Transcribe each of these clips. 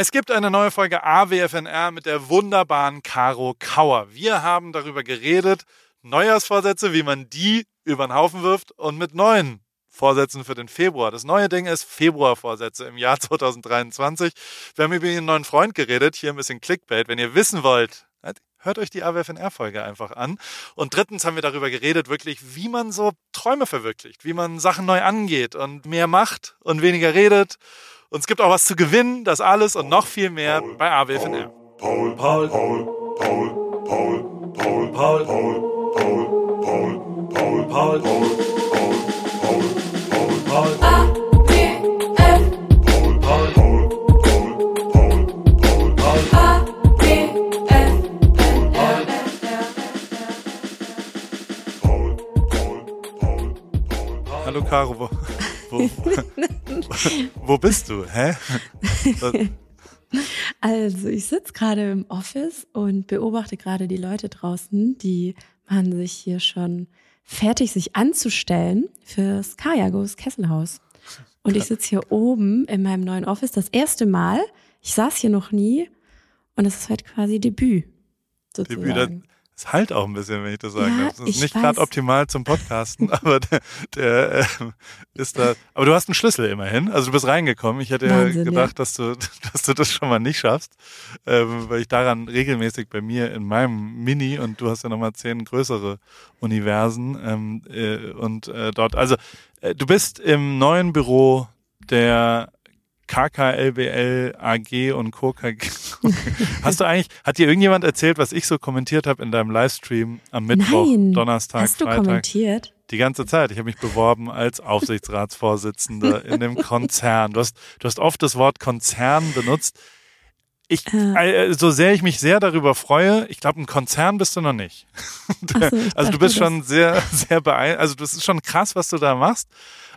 Es gibt eine neue Folge AWFNR mit der wunderbaren Caro Kauer. Wir haben darüber geredet, Neujahrsvorsätze, wie man die über den Haufen wirft und mit neuen Vorsätzen für den Februar. Das neue Ding ist Februarvorsätze im Jahr 2023. Wir haben über Ihren neuen Freund geredet, hier ein bisschen Clickbait. Wenn ihr wissen wollt, hört euch die AWFNR-Folge einfach an. Und drittens haben wir darüber geredet, wirklich, wie man so Träume verwirklicht, wie man Sachen neu angeht und mehr macht und weniger redet und es gibt auch was zu gewinnen, das alles und noch viel mehr Paul, bei AWFNR. Paul, Paul, Paul, Paul, Paul, Paul, Paul, Paul, Paul, Paul, Paul, Paul, Paul, Paul, Paul, Paul, Paul. Hallo Caro. Wo, wo bist du? Hä? Also, ich sitze gerade im Office und beobachte gerade die Leute draußen, die machen sich hier schon fertig, sich anzustellen fürs Kajagos Kesselhaus. Und ich sitze hier oben in meinem neuen Office das erste Mal. Ich saß hier noch nie und es ist heute quasi Debüt. Sozusagen. Debüt, es halt auch ein bisschen, wenn ich das sagen ja, darf. Das ist nicht gerade optimal zum Podcasten, aber der, der äh, ist da. Aber du hast einen Schlüssel immerhin. Also du bist reingekommen. Ich hätte Wahnsinn, gedacht, ja. dass du, dass du das schon mal nicht schaffst, ähm, weil ich daran regelmäßig bei mir in meinem Mini und du hast ja nochmal zehn größere Universen ähm, äh, und äh, dort. Also äh, du bist im neuen Büro der KKLBL AG und Co. Hast du eigentlich, hat dir irgendjemand erzählt, was ich so kommentiert habe in deinem Livestream am Mittwoch, Nein. Donnerstag, Hast du Freitag? kommentiert? Die ganze Zeit. Ich habe mich beworben als Aufsichtsratsvorsitzender in dem Konzern. Du hast, du hast oft das Wort Konzern benutzt. Ich, äh. so sehr ich mich sehr darüber freue, ich glaube, ein Konzern bist du noch nicht. so, also du bist schon sehr, sehr beeindruckt. Also das ist schon krass, was du da machst.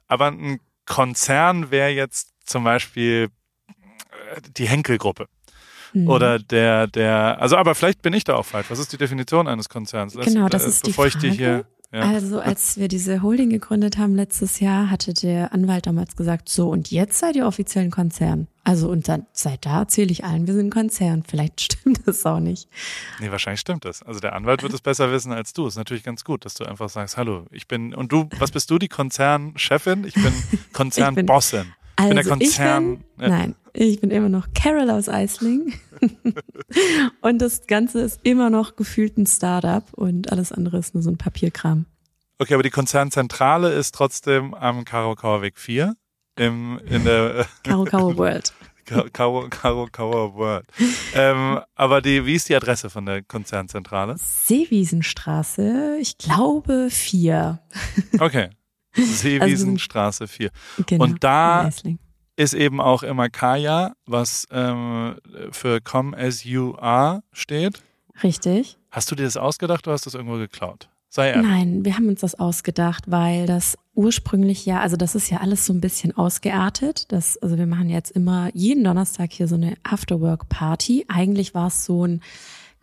Aber ein Konzern wäre jetzt zum Beispiel äh, die Henkel-Gruppe. Mhm. Oder der, der, also aber vielleicht bin ich da auch falsch. Was ist die Definition eines Konzerns? Das, genau, das ist bevor die Frage. Hier, ja. Also als wir diese Holding gegründet haben letztes Jahr, hatte der Anwalt damals gesagt, so und jetzt seid ihr offiziell ein Konzern. Also und dann seit da erzähle ich allen, wir sind ein Konzern. Vielleicht stimmt das auch nicht. Nee, wahrscheinlich stimmt das. Also der Anwalt wird es besser wissen als du. Ist natürlich ganz gut, dass du einfach sagst, hallo, ich bin, und du, was bist du, die Konzernchefin? Ich bin Konzernbossin. Also bin der Konzern. Ich bin, ja. Nein, ich bin immer noch Carol aus Eisling. und das Ganze ist immer noch gefühlt ein Startup und alles andere ist nur so ein Papierkram. Okay, aber die Konzernzentrale ist trotzdem am Karo Kauer Weg 4 im, in der Karo Kauer World. Karo, Karo Kauer World. ähm, aber die, wie ist die Adresse von der Konzernzentrale? Seewiesenstraße, ich glaube vier. Okay, Seewiesenstraße 4. Genau, und da ist eben auch immer Kaya, was ähm, für Come as you are steht. Richtig. Hast du dir das ausgedacht oder hast du das irgendwo geklaut? Sei ehrlich. Nein, wir haben uns das ausgedacht, weil das ursprünglich ja, also das ist ja alles so ein bisschen ausgeartet. Das, also wir machen jetzt immer jeden Donnerstag hier so eine Afterwork-Party. Eigentlich war es so ein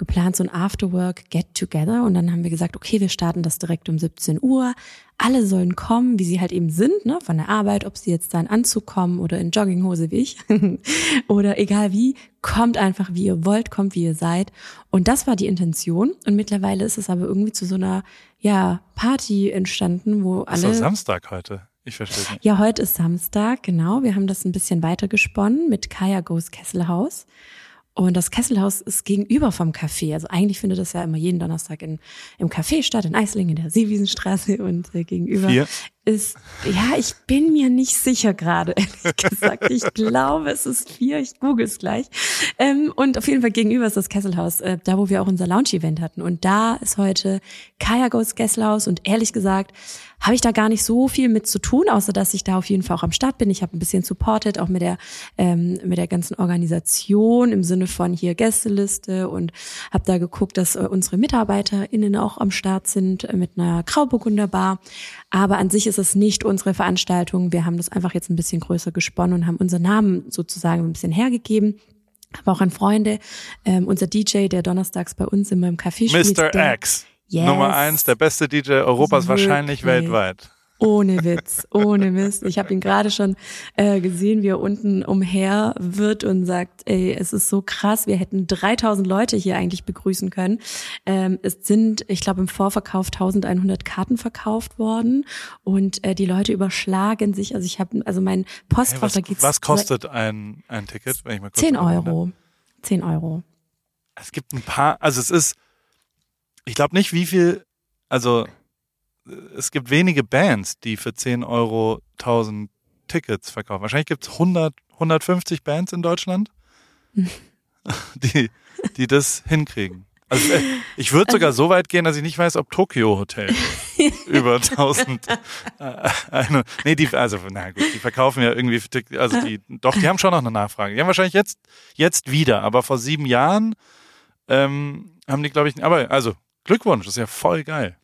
geplant, so ein Afterwork Get-Together. Und dann haben wir gesagt, okay, wir starten das direkt um 17 Uhr. Alle sollen kommen, wie sie halt eben sind, ne, von der Arbeit, ob sie jetzt da in Anzug kommen oder in Jogginghose wie ich oder egal wie, kommt einfach wie ihr wollt, kommt wie ihr seid. Und das war die Intention. Und mittlerweile ist es aber irgendwie zu so einer, ja, Party entstanden, wo alle. Ist doch Samstag heute. Ich verstehe nicht. Ja, heute ist Samstag, genau. Wir haben das ein bisschen weiter gesponnen mit Kaya Goes Kesselhaus. Und das Kesselhaus ist gegenüber vom Café. Also eigentlich findet das ja immer jeden Donnerstag in, im Café statt, in Eislingen, in der Seewiesenstraße und äh, gegenüber Vier. Ist, ja, ich bin mir nicht sicher gerade, ehrlich gesagt. Ich glaube, es ist vier, ich google es gleich. Ähm, und auf jeden Fall gegenüber ist das Kesselhaus, äh, da wo wir auch unser Lounge-Event hatten. Und da ist heute Kaya Goes Kesselhaus und ehrlich gesagt, habe ich da gar nicht so viel mit zu tun, außer dass ich da auf jeden Fall auch am Start bin. Ich habe ein bisschen supported, auch mit der ähm, mit der ganzen Organisation im Sinne von hier Gästeliste und habe da geguckt, dass äh, unsere MitarbeiterInnen auch am Start sind äh, mit einer Grauburgunder Bar. Aber an sich ist es nicht unsere Veranstaltung. Wir haben das einfach jetzt ein bisschen größer gesponnen und haben unseren Namen sozusagen ein bisschen hergegeben aber auch an Freunde. Ähm, unser DJ, der donnerstags bei uns immer im Café spielt. Mr. X. Yes. Nummer eins, der beste DJ Europas, Wirklich. wahrscheinlich weltweit. Ohne Witz, ohne Mist. Ich habe ihn gerade schon äh, gesehen, wie er unten umher wird und sagt, ey, es ist so krass, wir hätten 3000 Leute hier eigentlich begrüßen können. Ähm, es sind, ich glaube, im Vorverkauf 1100 Karten verkauft worden und äh, die Leute überschlagen sich. Also ich habe, also mein Postfach, Hey, was, da geht's was kostet ein, ein Ticket, wenn ich mal kurz 10 erinnere? Euro. 10 Euro. Es gibt ein paar, also es ist, ich glaube nicht, wie viel, also es gibt wenige Bands, die für 10 Euro 1000 Tickets verkaufen. Wahrscheinlich gibt es 100, 150 Bands in Deutschland, die, die das hinkriegen. Also äh, ich würde sogar so weit gehen, dass ich nicht weiß, ob Tokyo Hotel über 1000 äh, eine, nee, die also na gut, die verkaufen ja irgendwie also die doch, die haben schon noch eine Nachfrage. Die haben wahrscheinlich jetzt jetzt wieder, aber vor sieben Jahren ähm, haben die glaube ich, aber also Glückwunsch, das ist ja voll geil.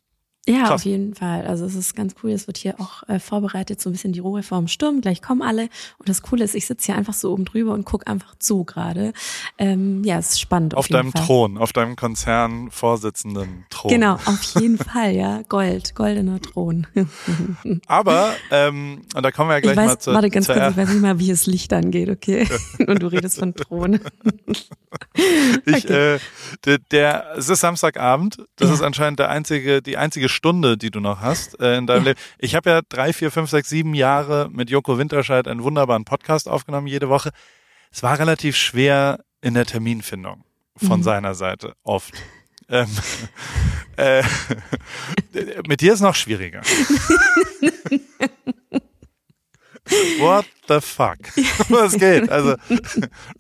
Ja, Krass. auf jeden Fall. Also es ist ganz cool. Es wird hier auch äh, vorbereitet, so ein bisschen die Ruhe vorm Sturm. Gleich kommen alle. Und das Coole ist, ich sitze hier einfach so oben drüber und guck einfach zu gerade. Ähm, ja, es ist spannend. Auf, Auf deinem Fall. Thron, auf deinem Konzernvorsitzenden Thron. Genau, auf jeden Fall, ja. Gold, goldener Thron. Aber ähm, und da kommen wir ja gleich ich weiß, mal zur, warte ganz kurz, ich weiß nicht mal, wie es Licht angeht, okay? Und du redest von Thron. Ich, Okay. äh, der, der, es ist Samstagabend. Das Ja. ist anscheinend der einzige, die einzige Stunde, die du noch hast äh, in deinem. Leben. Ich habe ja drei, vier, fünf, sechs, sieben Jahre mit Joko Winterscheid einen wunderbaren Podcast aufgenommen jede Woche. Es war relativ schwer in der Terminfindung von Mhm. seiner Seite oft. Ähm, äh, mit dir ist noch schwieriger. What the fuck? Was geht? Also,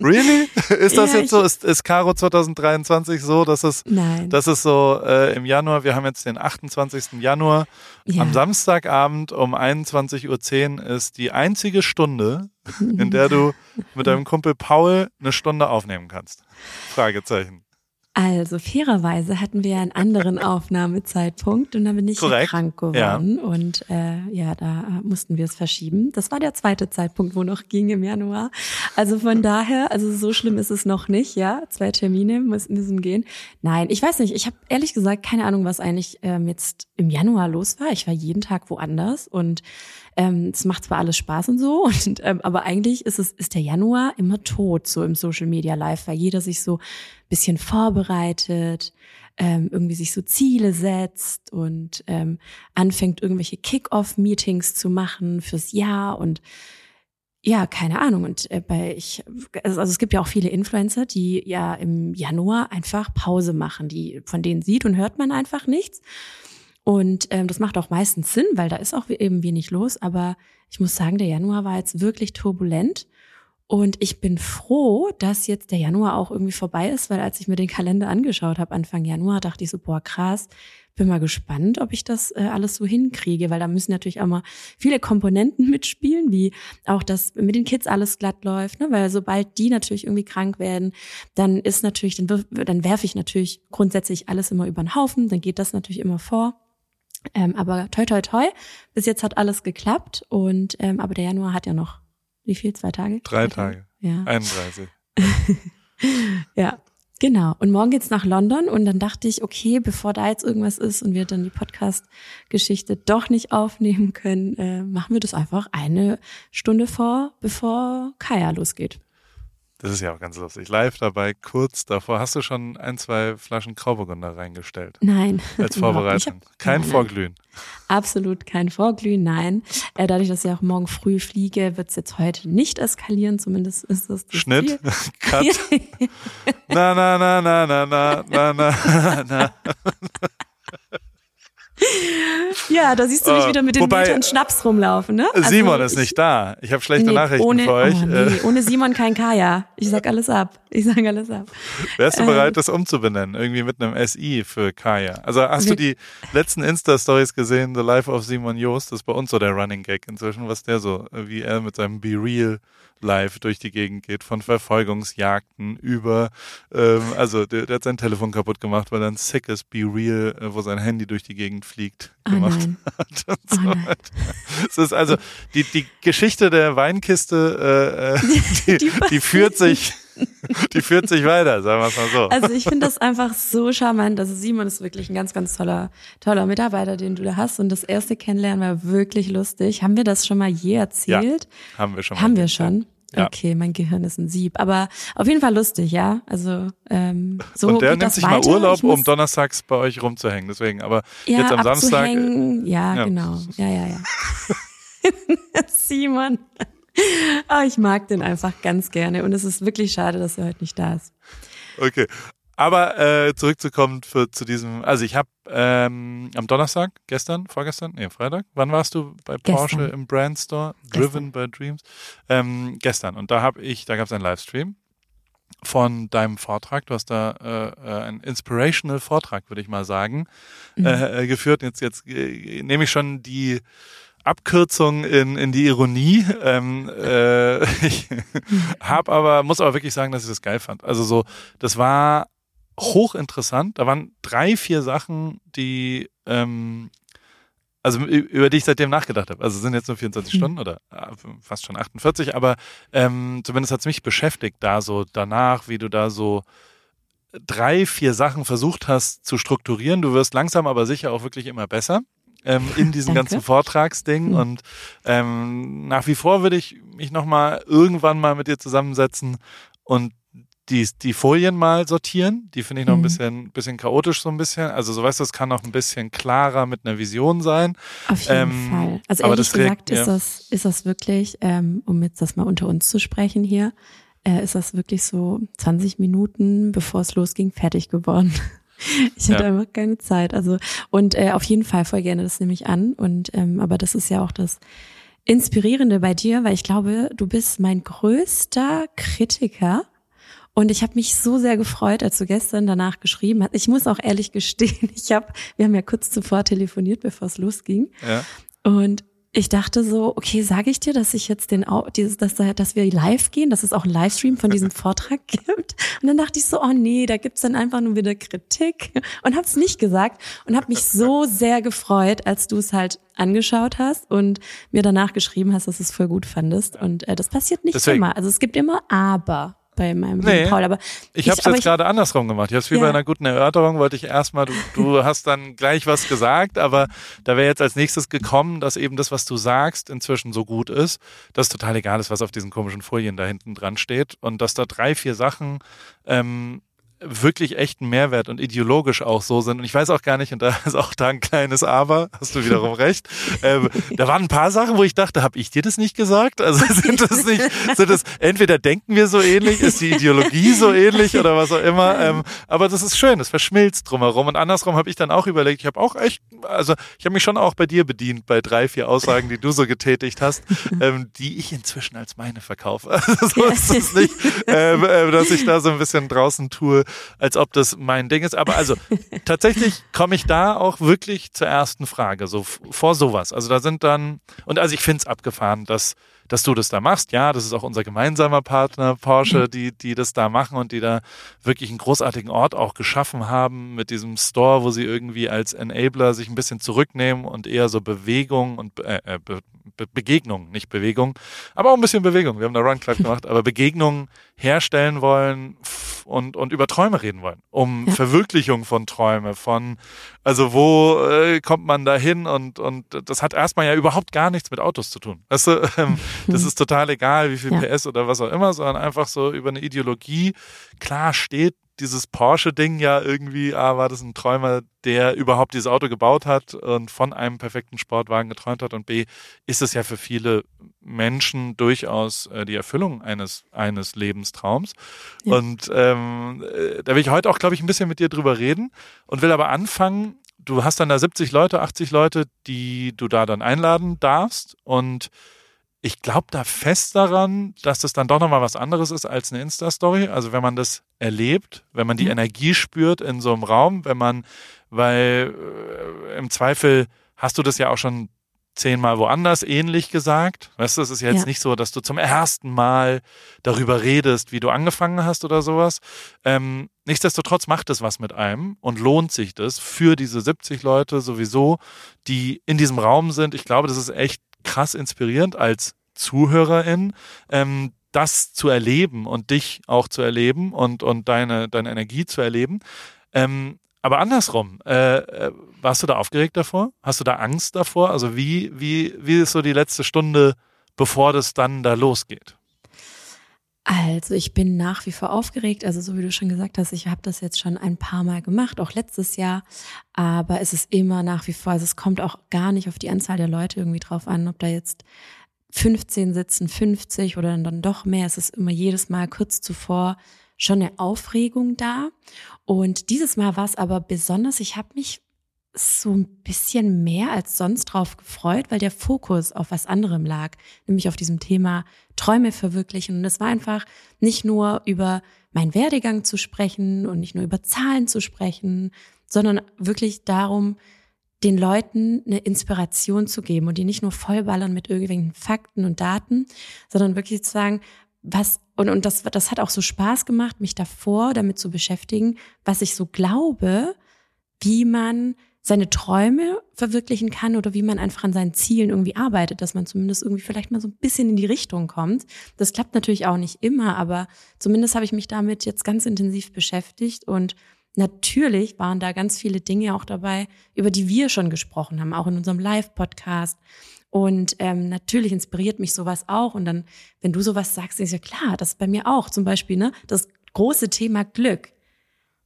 really? Ist das Ja, jetzt so? Ist, ist Caro 2023 so, dass es, Nein. dass es so äh, im Januar, wir haben jetzt den 28. Januar, ja. am Samstagabend um 21.10 Uhr ist die einzige Stunde, in der du mit deinem Kumpel Paul eine Stunde aufnehmen kannst. Fragezeichen. Also fairerweise hatten wir einen anderen Aufnahmezeitpunkt und dann bin ich ja Korrekt, krank geworden und äh, ja, da mussten wir es verschieben. Das war der zweite Zeitpunkt, wo noch ging im Januar. Also von daher, also so schlimm ist es noch nicht, ja. Zwei Termine müssen, müssen gehen. Nein, ich weiß nicht. Ich habe ehrlich gesagt keine Ahnung, was eigentlich ähm, jetzt im Januar los war. Ich war jeden Tag woanders und ähm, es macht zwar alles Spaß und so, und, ähm, aber eigentlich ist es ist der Januar immer tot so im Social Media Live, weil jeder sich so bisschen vorbereitet, ähm, irgendwie sich so Ziele setzt und ähm, anfängt irgendwelche Kick-off-Meetings zu machen fürs Jahr und ja, keine Ahnung. Und äh, bei ich, also es gibt ja auch viele Influencer, die ja im Januar einfach Pause machen, die von denen sieht und hört man einfach nichts. Und ähm, das macht auch meistens Sinn, weil da ist auch eben wenig los. Aber ich muss sagen, der Januar war jetzt wirklich turbulent. Und ich bin froh, dass jetzt der Januar auch irgendwie vorbei ist, weil als ich mir den Kalender angeschaut habe, Anfang Januar, dachte ich so, boah, krass, bin mal gespannt, ob ich das äh, alles so hinkriege, weil da müssen natürlich auch mal viele Komponenten mitspielen, wie auch, dass mit den Kids alles glatt läuft, ne? weil sobald die natürlich irgendwie krank werden, dann ist natürlich, dann, dann werfe ich natürlich grundsätzlich alles immer über den Haufen, dann geht das natürlich immer vor. Ähm, aber toi toi toi, bis jetzt hat alles geklappt und ähm, aber der Januar hat ja noch wie viel? Zwei Tage? Drei Tage. Ja. 31. Ja, genau. Und morgen geht's nach London und dann dachte ich, okay, bevor da jetzt irgendwas ist und wir dann die Podcast-Geschichte doch nicht aufnehmen können, äh, machen wir das einfach eine Stunde vor, bevor Kaya losgeht. Das ist ja auch ganz lustig. Live dabei, kurz davor. Hast du schon ein, zwei Flaschen Grauburgunder reingestellt? Nein. Als Vorbereitung. hab- Kein nein. Vorglühen. Absolut kein Vorglühen, nein. Äh, dadurch, dass ich auch morgen früh fliege, wird's jetzt heute nicht eskalieren, zumindest ist das das Schnitt. Cut. Na, na, na, na, na, na, na, na, na. Ja, da siehst du mich Äh, wieder mit den wobei, Metern Schnaps rumlaufen, ne? Also Simon ist ich- nicht da. Ich habe schlechte Nee, Nachrichten ohne, für euch. Oh, Äh, nee, ohne Simon kein Kaya. Ich sag alles ab. Ich sag alles ab. Wärst du äh, bereit, das umzubenennen? Irgendwie mit einem SI für Kaya. Also hast du die letzten Insta-Stories gesehen, The Life of Simon Joost? Das ist bei uns so der Running Gag inzwischen, was der so, äh, wie er mit seinem Be Real Live durch die Gegend geht, von Verfolgungsjagden über, ähm, also der, der hat sein Telefon kaputt gemacht, weil er ein sickes Be Real, äh, wo sein Handy durch die Gegend fliegt, Oh gemacht nein. hat. Und Oh so nein. weiter. Es ist also die, die Geschichte der Weinkiste, äh, äh, die, Die- die führt sich die führt sich weiter, sagen wir es mal so. Also ich finde das einfach so charmant. Also Simon ist wirklich ein ganz, ganz toller, toller Mitarbeiter, den du da hast. Und das erste Kennenlernen war wirklich lustig. Haben wir das schon mal je erzählt? Ja, haben wir schon. Haben wir schon. Ja. Okay, mein Gehirn ist ein Sieb. Aber auf jeden Fall lustig, ja. Also ähm, so Und der nimmt sich weiter. mal Urlaub, um donnerstags bei euch rumzuhängen. Deswegen, aber ja, jetzt am Samstag. Ja, ja. genau. Ja, ja, ja. Simon. Oh, ich mag den einfach ganz gerne. Und es ist wirklich schade, dass er heute nicht da ist. Okay. Aber äh, zurückzukommen für, zu diesem, also ich habe ähm, am Donnerstag, gestern, vorgestern, nee, Freitag, wann warst du bei Porsche Gestern. im Brand Store? Driven by Dreams? Ähm, gestern. Und da habe ich, da gab es einen Livestream von deinem Vortrag. Du hast da äh, äh, einen inspirational Vortrag, würde ich mal sagen, Mhm. äh, äh, geführt. Jetzt, jetzt äh, nehme ich schon die Abkürzung in, in die Ironie. Ähm, äh, ich habe aber, muss aber wirklich sagen, dass ich das geil fand. Also so, das war hochinteressant. Da waren drei, vier Sachen, die ähm, also über die ich seitdem nachgedacht habe. Also es sind jetzt nur 24 Mhm. Stunden oder äh, fast schon 48, aber ähm, zumindest hat es mich beschäftigt, da so danach, wie du da so drei, vier Sachen versucht hast zu strukturieren. Du wirst langsam aber sicher auch wirklich immer besser ähm, in diesem Danke. ganzen Vortragsding. Mhm. Und ähm, nach wie vor würde ich mich nochmal irgendwann mal mit dir zusammensetzen und die, die Folien mal sortieren. Die finde ich noch ein Mhm. bisschen, bisschen chaotisch so ein bisschen. Also so weißt du, es kann noch ein bisschen klarer mit einer Vision sein. Auf jeden Ähm, Fall. Also ehrlich das gesagt ist ja. das, ist das wirklich, ähm, um jetzt das mal unter uns zu sprechen hier, äh, ist das wirklich so 20 Minuten, bevor es losging, fertig geworden. Ich hatte Ja. einfach keine Zeit. Also und äh, auf jeden Fall voll gerne, das nehme ich an. Und ähm, aber das ist ja auch das Inspirierende bei dir, weil ich glaube, du bist mein größter Kritiker. Und ich habe mich so sehr gefreut, als du gestern danach geschrieben hast. Ich muss auch ehrlich gestehen, ich habe, wir haben ja kurz zuvor telefoniert, bevor es losging. Ja. Und ich dachte so, okay, sage ich dir, dass ich jetzt den, dieses, dass, da- dass wir live gehen, dass es auch einen Livestream von diesem Vortrag gibt. Und dann dachte ich so, oh nee, da gibt's dann einfach nur wieder Kritik und habe es nicht gesagt und habe mich so sehr gefreut, als du es halt angeschaut hast und mir danach geschrieben hast, dass du es voll gut fandest. Und äh, das passiert nicht Deswegen. immer. Also es gibt immer Aber bei meinem Nee, Paul. Aber Ich habe es jetzt gerade andersrum gemacht. Ich habe es wie Ja. bei einer guten Erörterung, wollte ich erstmal, du, du hast dann gleich was gesagt, aber da wäre jetzt als nächstes gekommen, dass eben das, was du sagst, inzwischen so gut ist, dass total egal ist, was auf diesen komischen Folien da hinten dran steht und dass da drei, vier Sachen ähm, wirklich echten Mehrwert und ideologisch auch so sind. Und ich weiß auch gar nicht, und da ist auch da ein kleines Aber, hast du wiederum recht. Ähm, da waren ein paar Sachen, wo ich dachte, habe ich dir das nicht gesagt? Also sind das nicht, sind das, entweder denken wir so ähnlich, ist die Ideologie so ähnlich oder was auch immer. Ähm, aber das ist schön, das verschmilzt drumherum. Und andersrum habe ich dann auch überlegt, ich habe auch echt, also ich habe mich schon auch bei dir bedient, bei drei, vier Aussagen, die du so getätigt hast, ähm, die ich inzwischen als meine verkaufe. Also so ist es nicht, ähm, äh, dass ich da so ein bisschen draußen tue, als ob das mein Ding ist. Aber also tatsächlich komme ich da auch wirklich zur ersten Frage, so vor sowas. Also da sind dann, und also ich finde es abgefahren, dass, dass du das da machst. Ja, das ist auch unser gemeinsamer Partner Porsche, die, die das da machen und die da wirklich einen großartigen Ort auch geschaffen haben mit diesem Store, wo sie irgendwie als Enabler sich ein bisschen zurücknehmen und eher so Bewegung und äh, äh, Be Be Begegnung, nicht Bewegung, aber auch ein bisschen Bewegung. Wir haben da Run Club gemacht, aber Begegnungen herstellen wollen und, und über Träume reden wollen, um Ja. Verwirklichung von Träume, von, also wo äh, kommt man da hin und, und das hat erstmal ja überhaupt gar nichts mit Autos zu tun. Weißt du, ähm, das ist total egal, wie viel Ja. PS oder was auch immer, sondern einfach so über eine Ideologie. Klar steht dieses Porsche-Ding ja irgendwie, A, war das ein Träumer, der überhaupt dieses Auto gebaut hat und von einem perfekten Sportwagen geträumt hat und B, ist es ja für viele Menschen durchaus äh, die Erfüllung eines, eines Lebenstraums. Ja. Und ähm, äh, da will ich heute auch, glaube ich, ein bisschen mit dir drüber reden und will aber anfangen, du hast dann da 70 Leute, 80 Leute, die du da dann einladen darfst und ich glaube da fest daran, dass das dann doch nochmal was anderes ist als eine Insta-Story. Also wenn man das erlebt, wenn man die Mhm. Energie spürt in so einem Raum, wenn man, weil äh, im Zweifel hast du das ja auch schon zehnmal woanders ähnlich gesagt. Weißt du, es ist jetzt Ja. nicht so, dass du zum ersten Mal darüber redest, wie du angefangen hast oder sowas. Ähm, nichtsdestotrotz macht es was mit einem und lohnt sich das für diese 70 Leute sowieso, die in diesem Raum sind. Ich glaube, das ist echt krass inspirierend als Zuhörerin, ähm, das zu erleben und dich auch zu erleben und, und deine, deine Energie zu erleben. Ähm, aber andersrum, äh, äh, warst du da aufgeregt davor? Hast du da Angst davor? Also wie, wie, wie ist so die letzte Stunde, bevor das dann da losgeht? Also ich bin nach wie vor aufgeregt. Also so wie du schon gesagt hast, ich habe das jetzt schon ein paar Mal gemacht, auch letztes Jahr. Aber es ist immer nach wie vor, also es kommt auch gar nicht auf die Anzahl der Leute irgendwie drauf an, ob da jetzt 15 sitzen, 50 oder dann doch mehr. Es ist immer jedes Mal kurz zuvor schon eine Aufregung da. Und dieses Mal war es aber besonders, ich habe mich so ein bisschen mehr als sonst drauf gefreut, weil der Fokus auf was anderem lag, nämlich auf diesem Thema Träume verwirklichen. Und es war einfach nicht nur über meinen Werdegang zu sprechen und nicht nur über Zahlen zu sprechen, sondern wirklich darum, den Leuten eine Inspiration zu geben und die nicht nur vollballern mit irgendwelchen Fakten und Daten, sondern wirklich zu sagen, was, und, und das, das hat auch so Spaß gemacht, mich davor damit zu beschäftigen, was ich so glaube, wie man seine Träume verwirklichen kann oder wie man einfach an seinen Zielen irgendwie arbeitet, dass man zumindest irgendwie vielleicht mal so ein bisschen in die Richtung kommt. Das klappt natürlich auch nicht immer, aber zumindest habe ich mich damit jetzt ganz intensiv beschäftigt und natürlich waren da ganz viele Dinge auch dabei, über die wir schon gesprochen haben, auch in unserem Live-Podcast. Und ähm, natürlich inspiriert mich sowas auch. Und dann, wenn du sowas sagst, ist ja klar, das ist bei mir auch zum Beispiel, ne, das große Thema Glück.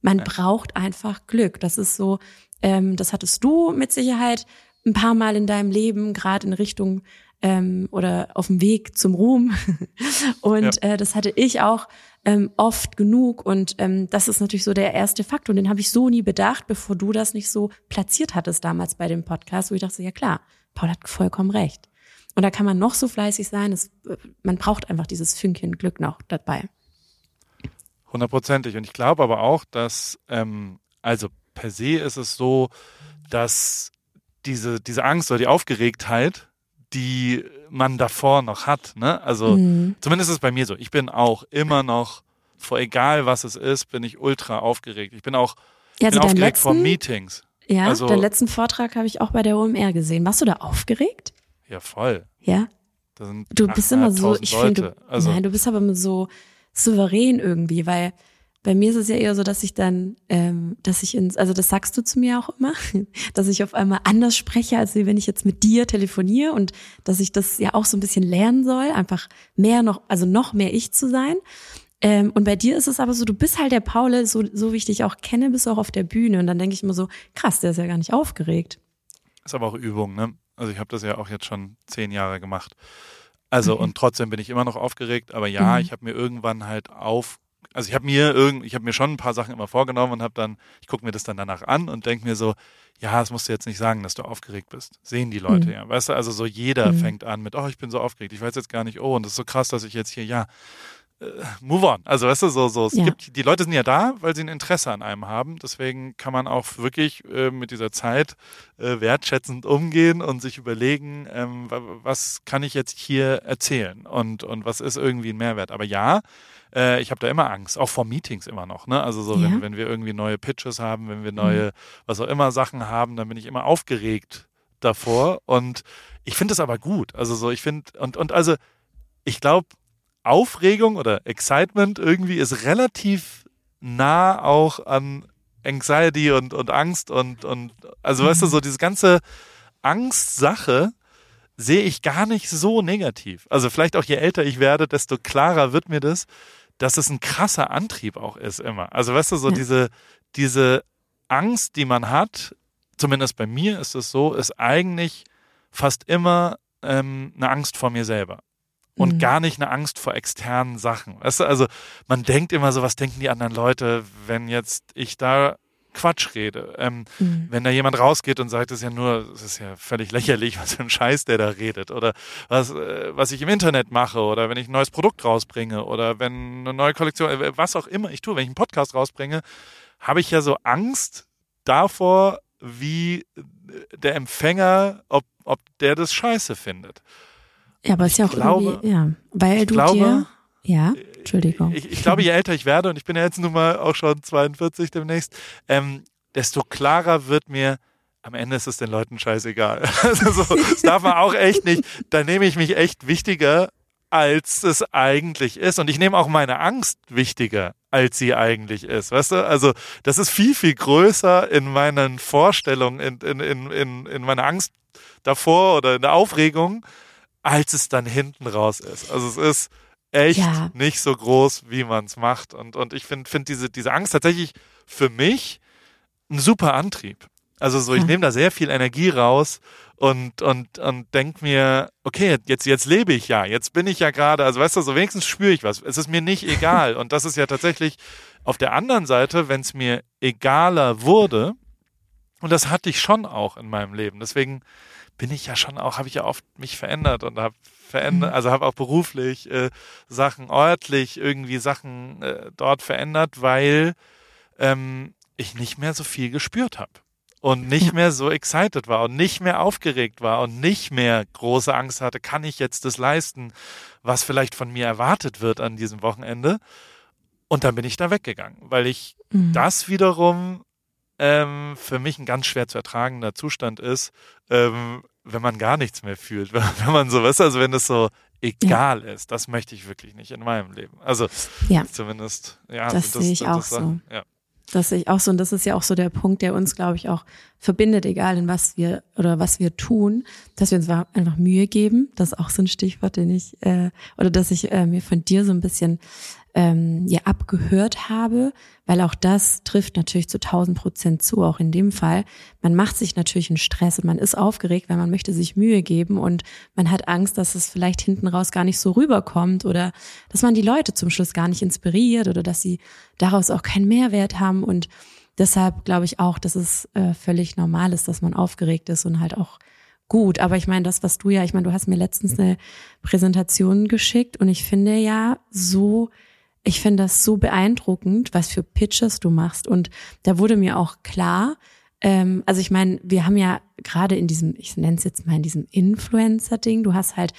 Man ja. braucht einfach Glück. Das ist so, ähm, das hattest du mit Sicherheit ein paar Mal in deinem Leben, gerade in Richtung ähm, oder auf dem Weg zum Ruhm. und ja. äh, das hatte ich auch ähm, oft genug. Und ähm, das ist natürlich so der erste Faktor. Und den habe ich so nie bedacht, bevor du das nicht so platziert hattest damals bei dem Podcast, wo ich dachte, ja klar, Paul hat vollkommen recht. Und da kann man noch so fleißig sein, es, man braucht einfach dieses Fünkchen Glück noch dabei. Hundertprozentig. Und ich glaube aber auch, dass, ähm, also per se ist es so, dass diese, diese Angst oder die Aufgeregtheit, die man davor noch hat, ne? Also mhm. zumindest ist es bei mir so. Ich bin auch immer noch, vor egal was es ist, bin ich ultra aufgeregt. Ich bin auch ja, also aufgeregt letzten, vor Meetings. Ja, also, deinen letzten Vortrag habe ich auch bei der OMR gesehen. Warst du da aufgeregt? Ja, voll. Ja. du bist immer so, ich finde, also, nein, du bist aber immer so souverän irgendwie, weil bei mir ist es ja eher so, dass ich dann, ähm, dass ich ins, also das sagst du zu mir auch immer, dass ich auf einmal anders spreche, als wenn ich jetzt mit dir telefoniere und dass ich das ja auch so ein bisschen lernen soll, einfach mehr noch, also noch mehr ich zu sein. Ähm, und bei dir ist es aber so, du bist halt der Paul, so, so wie ich dich auch kenne, bist du auch auf der Bühne. Und dann denke ich immer so, krass, der ist ja gar nicht aufgeregt. Ist aber auch Übung, ne? Also ich habe das ja auch jetzt schon zehn Jahre gemacht. Also mhm. und trotzdem bin ich immer noch aufgeregt, aber ja, mhm. ich habe mir irgendwann halt auf, also ich habe mir irgend, ich habe mir schon ein paar Sachen immer vorgenommen und habe dann, ich gucke mir das dann danach an und denke mir so, ja, das musst du jetzt nicht sagen, dass du aufgeregt bist. Sehen die Leute mhm. ja. Weißt du, also so jeder mhm. fängt an mit, oh, ich bin so aufgeregt, ich weiß jetzt gar nicht, oh, und das ist so krass, dass ich jetzt hier, ja, move on. Also weißt du, so, so, es ja. gibt, die Leute sind ja da, weil sie ein Interesse an einem haben. Deswegen kann man auch wirklich äh, mit dieser Zeit äh, wertschätzend umgehen und sich überlegen, ähm, was kann ich jetzt hier erzählen und, und was ist irgendwie ein Mehrwert. Aber ja, äh, ich habe da immer Angst, auch vor Meetings immer noch. Ne? Also so, ja. wenn, wenn wir irgendwie neue Pitches haben, wenn wir neue, mhm. was auch immer Sachen haben, dann bin ich immer aufgeregt davor. Und ich finde es aber gut. Also so, ich finde, und, und also, ich glaube, Aufregung oder Excitement irgendwie ist relativ nah auch an Anxiety und, und Angst und, und also weißt du, so diese ganze Angstsache sehe ich gar nicht so negativ. Also vielleicht auch je älter ich werde, desto klarer wird mir das, dass es ein krasser Antrieb auch ist immer. Also weißt du, so ja. diese, diese Angst, die man hat, zumindest bei mir ist es so, ist eigentlich fast immer ähm, eine Angst vor mir selber und mhm. gar nicht eine Angst vor externen Sachen. Weißt du, also man denkt immer so, was denken die anderen Leute, wenn jetzt ich da Quatsch rede. Ähm, mhm. Wenn da jemand rausgeht und sagt, es ist ja nur, es ist ja völlig lächerlich, was für ein Scheiß der da redet oder was, äh, was ich im Internet mache oder wenn ich ein neues Produkt rausbringe oder wenn eine neue Kollektion, äh, was auch immer ich tue, wenn ich einen Podcast rausbringe, habe ich ja so Angst davor, wie der Empfänger, ob, ob der das scheiße findet. Ja, aber es ist ja auch glaube, irgendwie, ja, weil du glaube, dir, ja, Entschuldigung. Ich, ich, glaube, je älter ich werde, und ich bin ja jetzt nun mal auch schon 42 demnächst, ähm, desto klarer wird mir, am Ende ist es den Leuten scheißegal. Also so, das darf man auch echt nicht, da nehme ich mich echt wichtiger als es eigentlich ist. Und ich nehme auch meine Angst wichtiger, als sie eigentlich ist. Weißt du? Also, das ist viel, viel größer in meinen Vorstellungen, in, in, in, in, in meiner Angst davor oder in der Aufregung, als es dann hinten raus ist. Also, es ist echt ja. nicht so groß, wie man es macht. Und, und ich finde find diese, diese Angst tatsächlich für mich ein super Antrieb. Also so, ich nehme da sehr viel Energie raus und, und, und denk mir, okay, jetzt, jetzt lebe ich ja, jetzt bin ich ja gerade, also weißt du, so wenigstens spüre ich was. Es ist mir nicht egal. Und das ist ja tatsächlich auf der anderen Seite, wenn es mir egaler wurde, und das hatte ich schon auch in meinem Leben. Deswegen bin ich ja schon auch, habe ich ja oft mich verändert und habe verändert, mhm. also habe auch beruflich äh, Sachen örtlich irgendwie Sachen äh, dort verändert, weil ähm, ich nicht mehr so viel gespürt habe und nicht mehr so excited war und nicht mehr aufgeregt war und nicht mehr große Angst hatte, kann ich jetzt das leisten, was vielleicht von mir erwartet wird an diesem Wochenende. Und dann bin ich da weggegangen, weil ich mhm. das wiederum ähm, für mich ein ganz schwer zu ertragender Zustand ist, ähm, wenn man gar nichts mehr fühlt, wenn man so, weißt also wenn es so egal ja. ist, das möchte ich wirklich nicht in meinem Leben. Also ja. zumindest, ja, das, das sehe ich das, auch so. Ja. Das sehe ich auch so. Und das ist ja auch so der Punkt, der uns, glaube ich, auch verbindet, egal in was wir oder was wir tun, dass wir uns einfach Mühe geben. Das ist auch so ein Stichwort, den ich, äh, oder dass ich äh, mir von dir so ein bisschen ähm, ja abgehört habe, weil auch das trifft natürlich zu 1000 Prozent zu, auch in dem Fall. Man macht sich natürlich einen Stress und man ist aufgeregt, weil man möchte sich Mühe geben und man hat Angst, dass es vielleicht hinten raus gar nicht so rüberkommt oder dass man die Leute zum Schluss gar nicht inspiriert oder dass sie daraus auch keinen Mehrwert haben und deshalb glaube ich auch, dass es äh, völlig normal ist, dass man aufgeregt ist und halt auch gut. Aber ich meine, das, was du ja, ich meine, du hast mir letztens eine Präsentation geschickt und ich finde ja so ich finde das so beeindruckend, was für Pitches du machst. Und da wurde mir auch klar, ähm, also ich meine, wir haben ja gerade in diesem, ich nenne es jetzt mal in diesem Influencer-Ding, du hast halt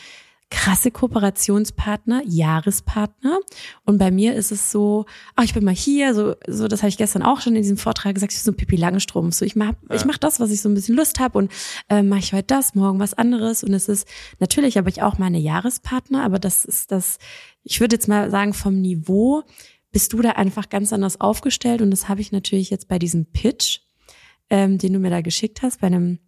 krasse Kooperationspartner, Jahrespartner. Und bei mir ist es so, ach, ich bin mal hier, so, so das habe ich gestern auch schon in diesem Vortrag gesagt, ich bin so Pipi Langstrom. So, ich mach, ja. ich mach das, was ich so ein bisschen Lust habe und äh, mache ich heute das, morgen was anderes. Und es ist, natürlich habe ich auch meine Jahrespartner, aber das ist das, ich würde jetzt mal sagen, vom Niveau bist du da einfach ganz anders aufgestellt. Und das habe ich natürlich jetzt bei diesem Pitch, ähm, den du mir da geschickt hast, bei einem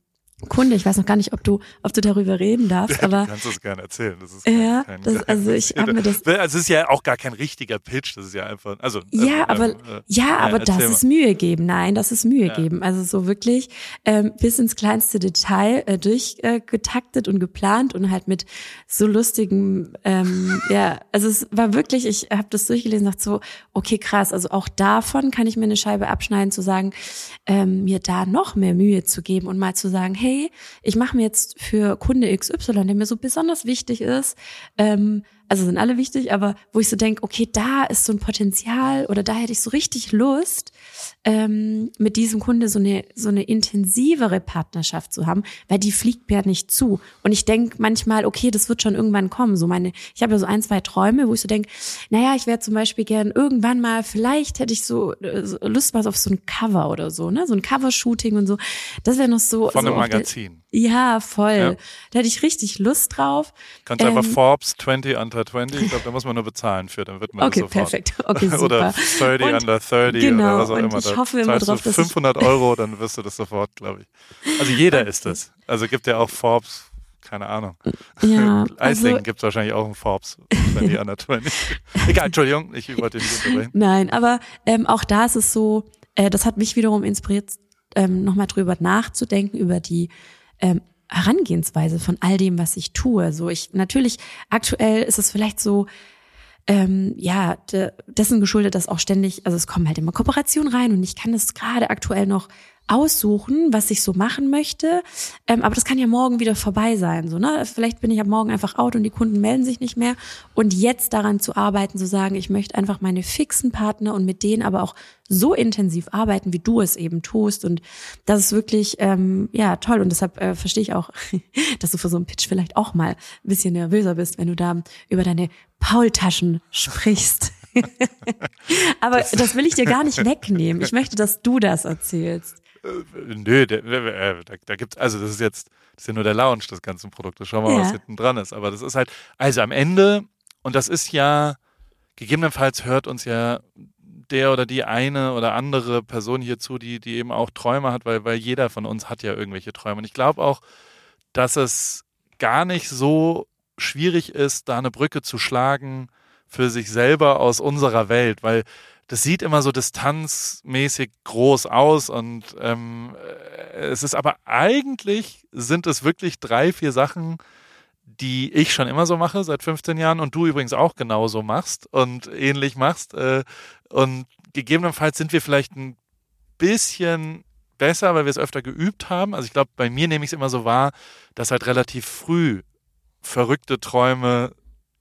Kunde. Ich weiß noch gar nicht, ob du, ob du darüber reden darfst, aber. Du kannst es gerne erzählen. Das ist kein, ja, kein, das, also ich habe mir das. Also es ist ja auch gar kein richtiger Pitch. Das ist ja einfach, also. Ja, also, aber, ähm, äh, ja, aber das mal. ist Mühe geben. Nein, das ist Mühe ja. geben. Also so wirklich, ähm, bis ins kleinste Detail äh, durchgetaktet äh, und geplant und halt mit so lustigen, ähm, ja, also es war wirklich, ich habe das durchgelesen, dachte so, okay, krass. Also auch davon kann ich mir eine Scheibe abschneiden, zu sagen, ähm, mir da noch mehr Mühe zu geben und mal zu sagen, hey, ich mache mir jetzt für Kunde XY, der mir so besonders wichtig ist, ähm, also sind alle wichtig, aber wo ich so denke, okay, da ist so ein Potenzial oder da hätte ich so richtig Lust, ähm, mit diesem Kunde so eine, so eine intensivere Partnerschaft zu haben, weil die fliegt mir nicht zu. Und ich denke manchmal, okay, das wird schon irgendwann kommen. So meine, ich habe ja so ein, zwei Träume, wo ich so denke, naja, ich wäre zum Beispiel gern irgendwann mal, vielleicht hätte ich so, so Lust mal auf so ein Cover oder so, ne? So ein Covershooting und so. Das wäre noch so. Von so einem Magazin. Der, ja, voll. Ja. Da hätte ich richtig Lust drauf. Kannst ähm, einfach Forbes 20 under 20, ich glaube, da muss man nur bezahlen für, dann wird man okay, das sofort. Okay, perfekt. Okay, super. oder 30 und, under 30 genau, oder was auch immer. Ich hoffe immer drauf, dass 500 Euro, dann wirst du das sofort, glaube ich. Also jeder ist das. Also gibt ja auch Forbes, keine Ahnung. Ja, Eisling also, gibt es wahrscheinlich auch einen Forbes, wenn die under 20. Egal, Entschuldigung, ich wollte nicht unterbrechen. Nein, aber ähm, auch da ist es so, äh, das hat mich wiederum inspiriert, ähm, nochmal drüber nachzudenken, über die ähm, Herangehensweise von all dem, was ich tue. So ich natürlich aktuell ist es vielleicht so, ähm, ja, de, dessen geschuldet, dass auch ständig, also es kommen halt immer Kooperationen rein und ich kann das gerade aktuell noch aussuchen, was ich so machen möchte. Ähm, aber das kann ja morgen wieder vorbei sein. So, ne? Vielleicht bin ich ab morgen einfach out und die Kunden melden sich nicht mehr. Und jetzt daran zu arbeiten, zu sagen, ich möchte einfach meine fixen Partner und mit denen aber auch so intensiv arbeiten, wie du es eben tust. Und das ist wirklich ähm, ja toll. Und deshalb äh, verstehe ich auch, dass du für so einen Pitch vielleicht auch mal ein bisschen nervöser bist, wenn du da über deine Paultaschen sprichst. Aber das, das, will ich dir gar nicht wegnehmen. Ich möchte, dass du das erzählst. Äh, nö, der, äh, da, da gibt's, also das ist jetzt, das ist ja nur der Lounge des ganzen Produktes. Schauen wir mal, ja. was hinten dran ist. Aber das ist halt, also am Ende und das ist ja, gegebenenfalls hört uns ja der oder die eine oder andere Person hierzu, die, die eben auch Träume hat, weil, weil jeder von uns hat ja irgendwelche Träume. Und ich glaube auch, dass es gar nicht so schwierig ist, da eine Brücke zu schlagen für sich selber aus unserer Welt, weil das sieht immer so distanzmäßig groß aus und ähm, es ist aber eigentlich sind es wirklich drei, vier Sachen, die ich schon immer so mache seit 15 Jahren und du übrigens auch genauso machst und ähnlich machst. Äh, und gegebenenfalls sind wir vielleicht ein bisschen besser, weil wir es öfter geübt haben. Also ich glaube, bei mir nehme ich es immer so wahr, dass halt relativ früh verrückte Träume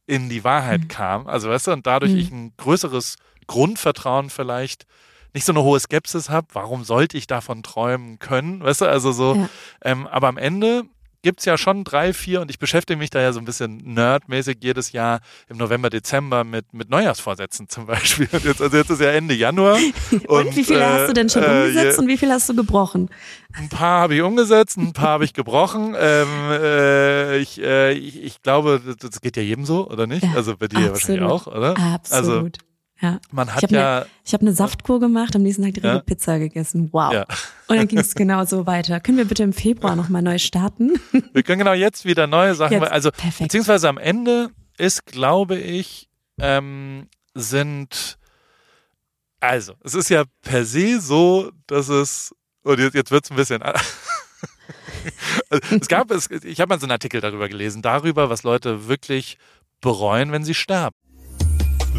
in die Wahrheit mhm. kamen. Also weißt du, und dadurch mhm. ich ein größeres Grundvertrauen vielleicht nicht so eine hohe Skepsis habe, warum sollte ich davon träumen können, weißt du, also so, ja. ähm, aber am Ende gibt es ja schon drei, vier und ich beschäftige mich da ja so ein bisschen nerdmäßig jedes Jahr im November, Dezember mit, mit Neujahrsvorsätzen zum Beispiel. Und jetzt, also jetzt ist ja Ende Januar. und, und wie viele äh, hast du denn schon äh, umgesetzt äh, und wie viele hast du gebrochen? Ein paar habe ich umgesetzt, ein paar habe ich gebrochen. Ähm, äh, ich, äh, ich, ich glaube, das geht ja jedem so, oder nicht? Ja, also bei dir absolut. wahrscheinlich auch, oder? Absolut. Also, ja. Man hat ich ja. Eine, ich habe eine Saftkur gemacht, am nächsten Tag direkt ja. Pizza gegessen. Wow. Ja. Und dann ging es genau so weiter. Können wir bitte im Februar nochmal neu starten? Wir können genau jetzt wieder neue Sachen. Jetzt. Also Perfekt. beziehungsweise am Ende ist, glaube ich, ähm, sind also es ist ja per se so, dass es und jetzt, jetzt wird es ein bisschen also, es gab es, ich habe mal so einen Artikel darüber gelesen, darüber, was Leute wirklich bereuen, wenn sie sterben.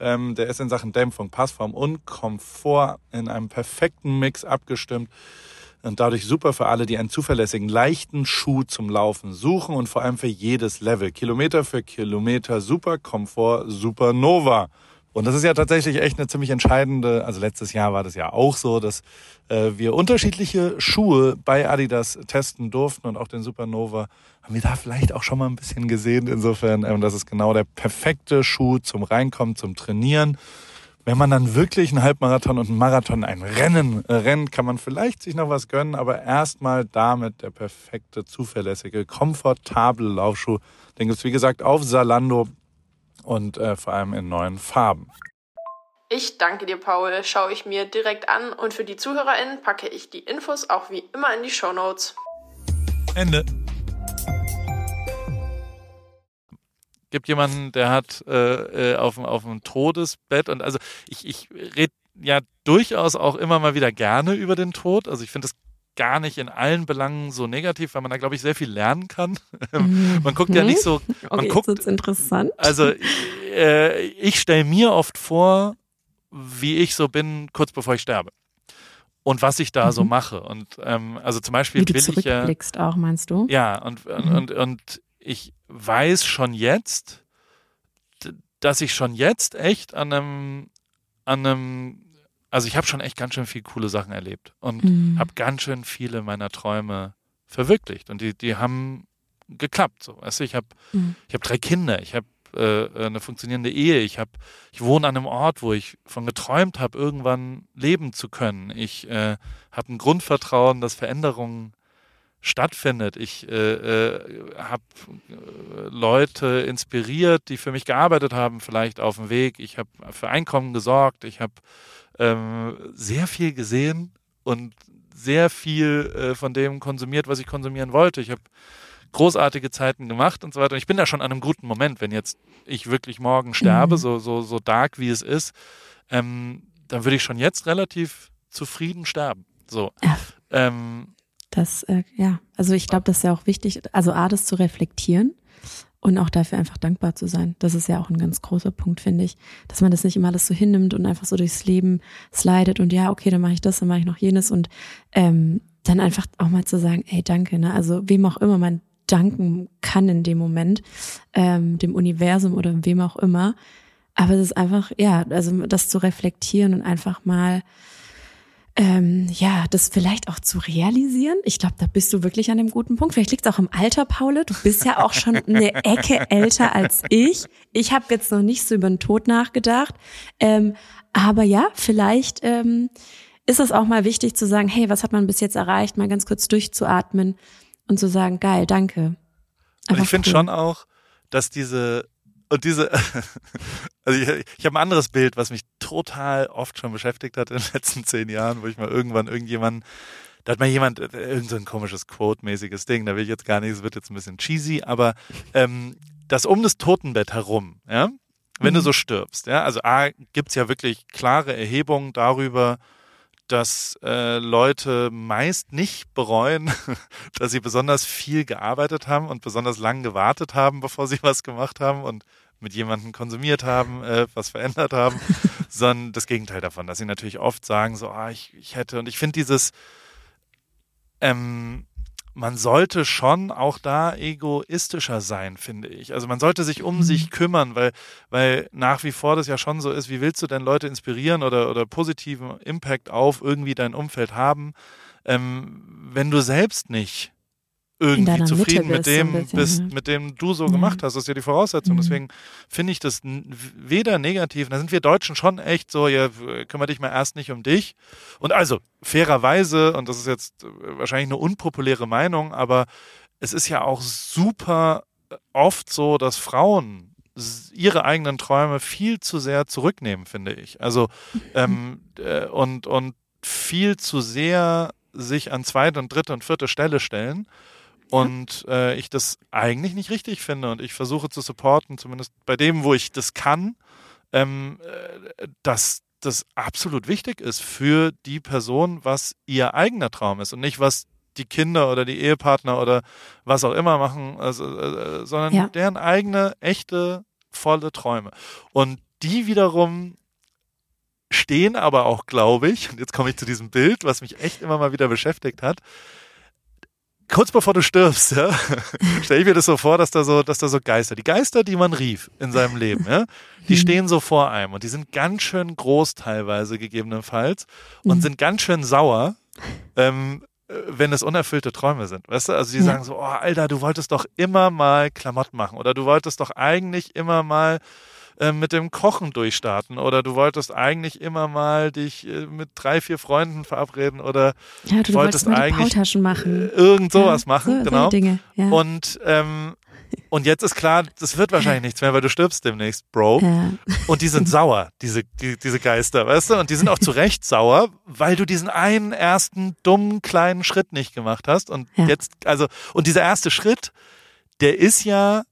Ähm, der ist in Sachen Dämpfung, Passform und Komfort in einem perfekten Mix abgestimmt und dadurch super für alle, die einen zuverlässigen, leichten Schuh zum Laufen suchen und vor allem für jedes Level. Kilometer für Kilometer, super Komfort, super Nova. Und das ist ja tatsächlich echt eine ziemlich entscheidende, also letztes Jahr war das ja auch so, dass äh, wir unterschiedliche Schuhe bei Adidas testen durften und auch den Supernova haben wir da vielleicht auch schon mal ein bisschen gesehen. Insofern, ähm, das ist genau der perfekte Schuh zum Reinkommen, zum Trainieren. Wenn man dann wirklich einen Halbmarathon und einen Marathon, ein Rennen äh, rennt, kann man vielleicht sich noch was gönnen, aber erstmal damit der perfekte, zuverlässige, komfortable Laufschuh. Den gibt's wie gesagt auf Salando und äh, vor allem in neuen Farben. Ich danke dir, Paul. Schaue ich mir direkt an und für die ZuhörerInnen packe ich die Infos auch wie immer in die Show Notes. Ende. Gibt jemanden, der hat äh, äh auf, auf dem Todesbett und also ich, ich rede ja durchaus auch immer mal wieder gerne über den Tod. Also ich finde es gar nicht in allen Belangen so negativ, weil man da, glaube ich, sehr viel lernen kann. Mhm. man guckt ja nicht so. Man okay, guckt, jetzt interessant. Also äh, ich stelle mir oft vor, wie ich so bin, kurz bevor ich sterbe. Und was ich da mhm. so mache. Und ähm, also zum Beispiel wie du will ich ja. auch, meinst du? Ja, und, mhm. und, und ich weiß schon jetzt, dass ich schon jetzt echt an einem, an einem also ich habe schon echt ganz schön viele coole Sachen erlebt und mhm. habe ganz schön viele meiner Träume verwirklicht und die, die haben geklappt. So, weißt du, ich habe mhm. ich habe drei Kinder, ich habe äh, eine funktionierende Ehe, ich habe ich wohne an einem Ort, wo ich von geträumt habe, irgendwann leben zu können. Ich äh, habe ein Grundvertrauen, dass Veränderungen stattfindet. Ich äh, äh, habe äh, Leute inspiriert, die für mich gearbeitet haben, vielleicht auf dem Weg. Ich habe für Einkommen gesorgt. Ich habe ähm, sehr viel gesehen und sehr viel äh, von dem konsumiert, was ich konsumieren wollte. Ich habe großartige Zeiten gemacht und so weiter. Und ich bin da schon an einem guten Moment, wenn jetzt ich wirklich morgen sterbe, mhm. so, so, so dark wie es ist, ähm, dann würde ich schon jetzt relativ zufrieden sterben. So. Ja. Ähm, das, äh, ja, also ich glaube, das ist ja auch wichtig, also A, das zu reflektieren und auch dafür einfach dankbar zu sein. Das ist ja auch ein ganz großer Punkt, finde ich, dass man das nicht immer alles so hinnimmt und einfach so durchs Leben slidet und ja, okay, dann mache ich das, dann mache ich noch jenes und ähm, dann einfach auch mal zu sagen, ey, danke, ne? Also wem auch immer man danken kann in dem Moment, ähm, dem Universum oder wem auch immer. Aber es ist einfach, ja, also das zu reflektieren und einfach mal ähm, ja, das vielleicht auch zu realisieren. Ich glaube, da bist du wirklich an dem guten Punkt. Vielleicht liegt es auch im Alter, Paule. Du bist ja auch schon eine Ecke älter als ich. Ich habe jetzt noch nicht so über den Tod nachgedacht. Ähm, aber ja, vielleicht ähm, ist es auch mal wichtig zu sagen, hey, was hat man bis jetzt erreicht? Mal ganz kurz durchzuatmen und zu sagen, geil, danke. und ich finde cool. schon auch, dass diese und diese, also ich, ich habe ein anderes Bild, was mich total oft schon beschäftigt hat in den letzten zehn Jahren, wo ich mal irgendwann irgendjemanden, da hat mal jemand, äh, irgend so ein komisches Quote-mäßiges Ding, da will ich jetzt gar nicht, es wird jetzt ein bisschen cheesy, aber ähm, das um das Totenbett herum, ja, wenn mhm. du so stirbst, ja, also A, gibt's ja wirklich klare Erhebungen darüber, dass äh, Leute meist nicht bereuen, dass sie besonders viel gearbeitet haben und besonders lang gewartet haben, bevor sie was gemacht haben und mit jemandem konsumiert haben, äh, was verändert haben, sondern das Gegenteil davon, dass sie natürlich oft sagen, so, ah, ich, ich hätte, und ich finde dieses, ähm, man sollte schon auch da egoistischer sein, finde ich. Also man sollte sich um mhm. sich kümmern, weil, weil nach wie vor das ja schon so ist, wie willst du denn Leute inspirieren oder, oder positiven Impact auf irgendwie dein Umfeld haben, ähm, wenn du selbst nicht irgendwie zufrieden mit dem so bisschen, bist, mit dem du so gemacht hast. Das ist ja die Voraussetzung. Mhm. Deswegen finde ich das weder negativ, da sind wir Deutschen schon echt so, ja, kümmere dich mal erst nicht um dich. Und also, fairerweise, und das ist jetzt wahrscheinlich eine unpopuläre Meinung, aber es ist ja auch super oft so, dass Frauen ihre eigenen Träume viel zu sehr zurücknehmen, finde ich. Also, mhm. ähm, äh, und, und viel zu sehr sich an zweite und dritte und vierte Stelle stellen und äh, ich das eigentlich nicht richtig finde und ich versuche zu supporten, zumindest bei dem, wo ich das kann, ähm, äh, dass das absolut wichtig ist für die Person, was ihr eigener Traum ist und nicht was die Kinder oder die Ehepartner oder was auch immer machen, also, äh, äh sondern ja. deren eigene, echte, volle Träume. Und die wiederum stehen aber auch, glaube ich, und jetzt komme ich zu diesem Bild, was mich echt immer mal wieder beschäftigt hat, kurz bevor du stirbst, ja, stell ich mir das so vor, dass da so, dass da so Geister, die Geister, die man rief in seinem Leben, ja, die mhm. stehen so vor einem und die sind ganz schön groß teilweise gegebenenfalls und mhm. sind ganz schön sauer, ähm, wenn es unerfüllte Träume sind, weißt du? Also die ja. sagen so, oh Alter, du wolltest doch immer mal Klamotten machen oder du wolltest doch eigentlich immer mal äh, mit dem Kochen durchstarten oder du wolltest eigentlich immer mal dich äh, mit drei, vier Freunden verabreden oder ja, du wolltest, wolltest eigentlich machen. irgend sowas ja, machen, so, genau. Dinge, ja. Und ähm, und jetzt ist klar, das wird wahrscheinlich nichts mehr, weil du stirbst demnächst, Bro. Ja. Und die sind sauer, diese, die, diese Geister, weißt du? Und die sind auch zu Recht sauer, weil du diesen einen ersten dummen kleinen Schritt nicht gemacht hast. Und ja. jetzt, also, und dieser erste Schritt, der ist ja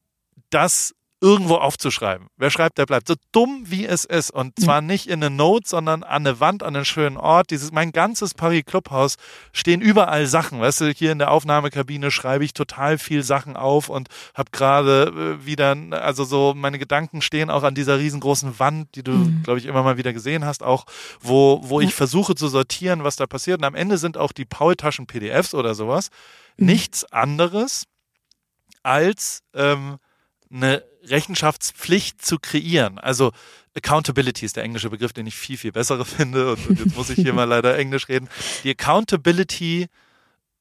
das irgendwo aufzuschreiben. Wer schreibt, der bleibt. So dumm wie es ist. Und zwar nicht in eine Note, sondern an eine Wand, an einen schönen Ort. Dieses, mein ganzes Paris Clubhaus stehen überall Sachen. Weißt du, hier in der Aufnahmekabine schreibe ich total viel Sachen auf und habe gerade äh, wieder, also so, meine Gedanken stehen auch an dieser riesengroßen Wand, die du, mhm. glaube ich, immer mal wieder gesehen hast, auch, wo, wo ich versuche zu sortieren, was da passiert. Und am Ende sind auch die Paul-Taschen PDFs oder sowas mhm. nichts anderes als ähm, eine Rechenschaftspflicht zu kreieren. Also Accountability ist der englische Begriff, den ich viel, viel bessere finde. Und, und jetzt muss ich hier mal leider Englisch reden. Die Accountability,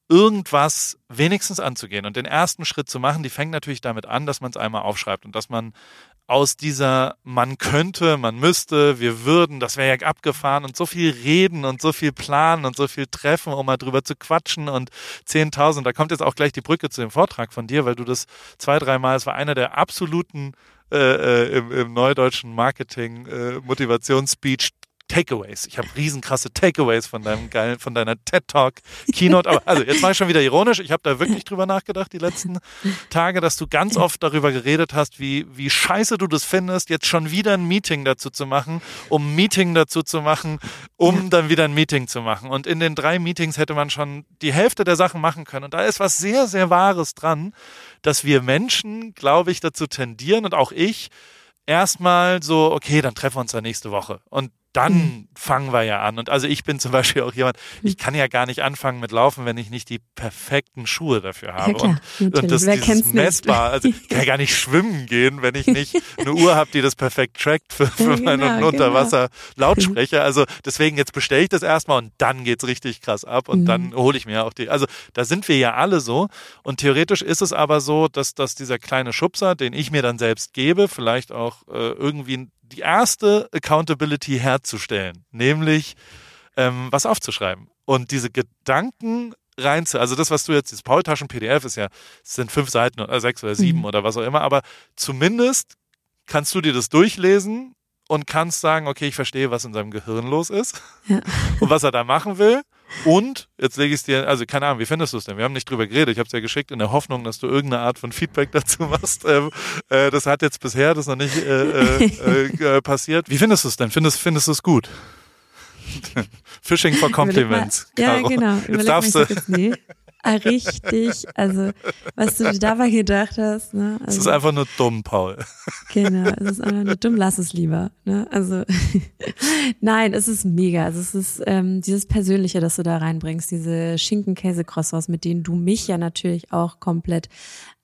irgendwas wenigstens anzugehen und den ersten Schritt zu machen, die fängt natürlich damit an, dass man es einmal aufschreibt und dass man aus dieser man könnte, man müsste, wir würden, das wäre ja abgefahren und so viel reden und so viel planen und so viel treffen, um mal drüber zu quatschen und 10.000, da kommt jetzt auch gleich die Brücke zu dem Vortrag von dir, weil du das zwei, dreimal, es war einer der absoluten äh, äh, im, im neudeutschen Marketing äh, Motivationsspeech Takeaways. Ich habe riesenkrasse Takeaways von deinem geilen, von deiner TED Talk Keynote. Aber also jetzt ich schon wieder ironisch. Ich habe da wirklich drüber nachgedacht die letzten Tage, dass du ganz oft darüber geredet hast, wie wie scheiße du das findest, jetzt schon wieder ein Meeting dazu zu machen, um ein Meeting dazu zu machen, um dann wieder ein Meeting zu machen. Und in den drei Meetings hätte man schon die Hälfte der Sachen machen können. Und da ist was sehr sehr Wahres dran, dass wir Menschen, glaube ich, dazu tendieren und auch ich erstmal so, okay, dann treffen wir uns da nächste Woche. Und dann mhm. fangen wir ja an. Und also ich bin zum Beispiel auch jemand, ich kann ja gar nicht anfangen mit Laufen, wenn ich nicht die perfekten Schuhe dafür habe. Ja, klar, und, und das ist messbar. Also ich kann ja gar nicht schwimmen gehen, wenn ich nicht eine Uhr habe, die das perfekt trackt für, für ja, meinen genau, Unterwasser-Lautsprecher. Genau. Also deswegen jetzt bestelle ich das erstmal und dann geht's richtig krass ab und mhm. dann hole ich mir auch die. Also da sind wir ja alle so. Und theoretisch ist es aber so, dass, dass dieser kleine Schubser, den ich mir dann selbst gebe, vielleicht auch äh, irgendwie die erste Accountability herzustellen, nämlich ähm, was aufzuschreiben und diese Gedanken rein zu, also das, was du jetzt, dieses Paultaschen-PDF ist ja, es sind fünf Seiten oder sechs oder sieben mhm. oder was auch immer, aber zumindest kannst du dir das durchlesen und kannst sagen, okay, ich verstehe, was in seinem Gehirn los ist ja. und was er da machen will. Und jetzt lege ich es dir, also keine Ahnung, wie findest du es denn? Wir haben nicht drüber geredet. Ich habe es ja geschickt in der Hoffnung, dass du irgendeine Art von Feedback dazu machst. Ähm, äh, das hat jetzt bisher das noch nicht äh, äh, äh passiert. Wie findest du es denn? Findest, findest du es gut? Fishing for Compliments. Mal, ja, genau. Jetzt darfst du. Nee. Ah, richtig. Also, was du dir dabei gedacht hast. Ne? Also, es ist einfach nur dumm, Paul. Genau, es ist einfach nur dumm, lass es lieber. Ne? Also, nein, es ist mega. Also, es ist ähm, dieses Persönliche, das du da reinbringst, diese Schinken-Käse-Croissants, mit denen du mich ja natürlich auch komplett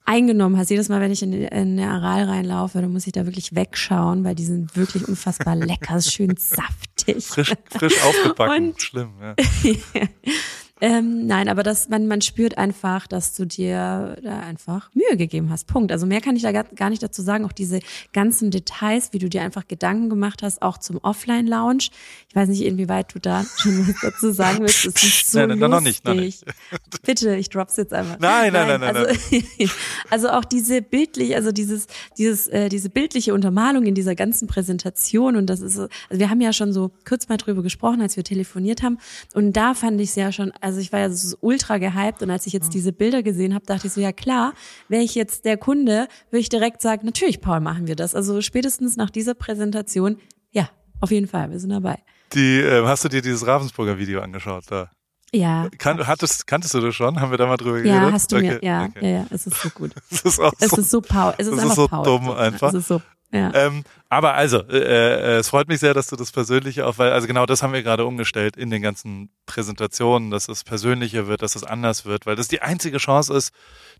eingenommen hast. Jedes Mal, wenn ich in, in der Aral reinlaufe, dann muss ich da wirklich wegschauen, weil die sind wirklich unfassbar lecker, schön saftig. Frisch, frisch aufgebacken, Und, schlimm, ja. Ähm, nein, aber das, man, man spürt einfach, dass du dir da einfach Mühe gegeben hast. Punkt. Also mehr kann ich da gar nicht dazu sagen. Auch diese ganzen Details, wie du dir einfach Gedanken gemacht hast, auch zum Offline-Lounge. Ich weiß nicht, inwieweit du da schon was dazu sagen willst. Es ist so nein, nein, noch nicht, noch nicht. Bitte, ich drop's jetzt einfach. Nein, nein, nein, nein. Also, nein. also auch diese bildlich, also dieses, dieses, äh, diese bildliche Untermalung in dieser ganzen Präsentation und das ist, also wir haben ja schon so kurz mal drüber gesprochen, als wir telefoniert haben und da fand ich es ja schon, also ich war ja so ultra gehypt und als ich jetzt mhm. diese Bilder gesehen habe, dachte ich so, ja klar, wäre ich jetzt der Kunde, würde ich direkt sagen, natürlich, Paul, machen wir das. Also spätestens nach dieser Präsentation, ja, auf jeden Fall, wir sind dabei. Die, äh, hast du dir dieses Ravensburger Video angeschaut da? Ja. Kan hattest, kanntest du das schon? Haben wir da mal drüber geredet? Ja, hast du okay, mir, ja, okay. ja, ja, es ist so gut. es ist auch es so, ist so Paul, es ist, es ist so Paul. dumm einfach. Es ist so ja. Ähm, aber also, äh, äh, es freut mich sehr, dass du das Persönliche auch, weil, also genau das haben wir gerade umgestellt in den ganzen Präsentationen, dass es persönlicher wird, dass es anders wird, weil das die einzige Chance ist,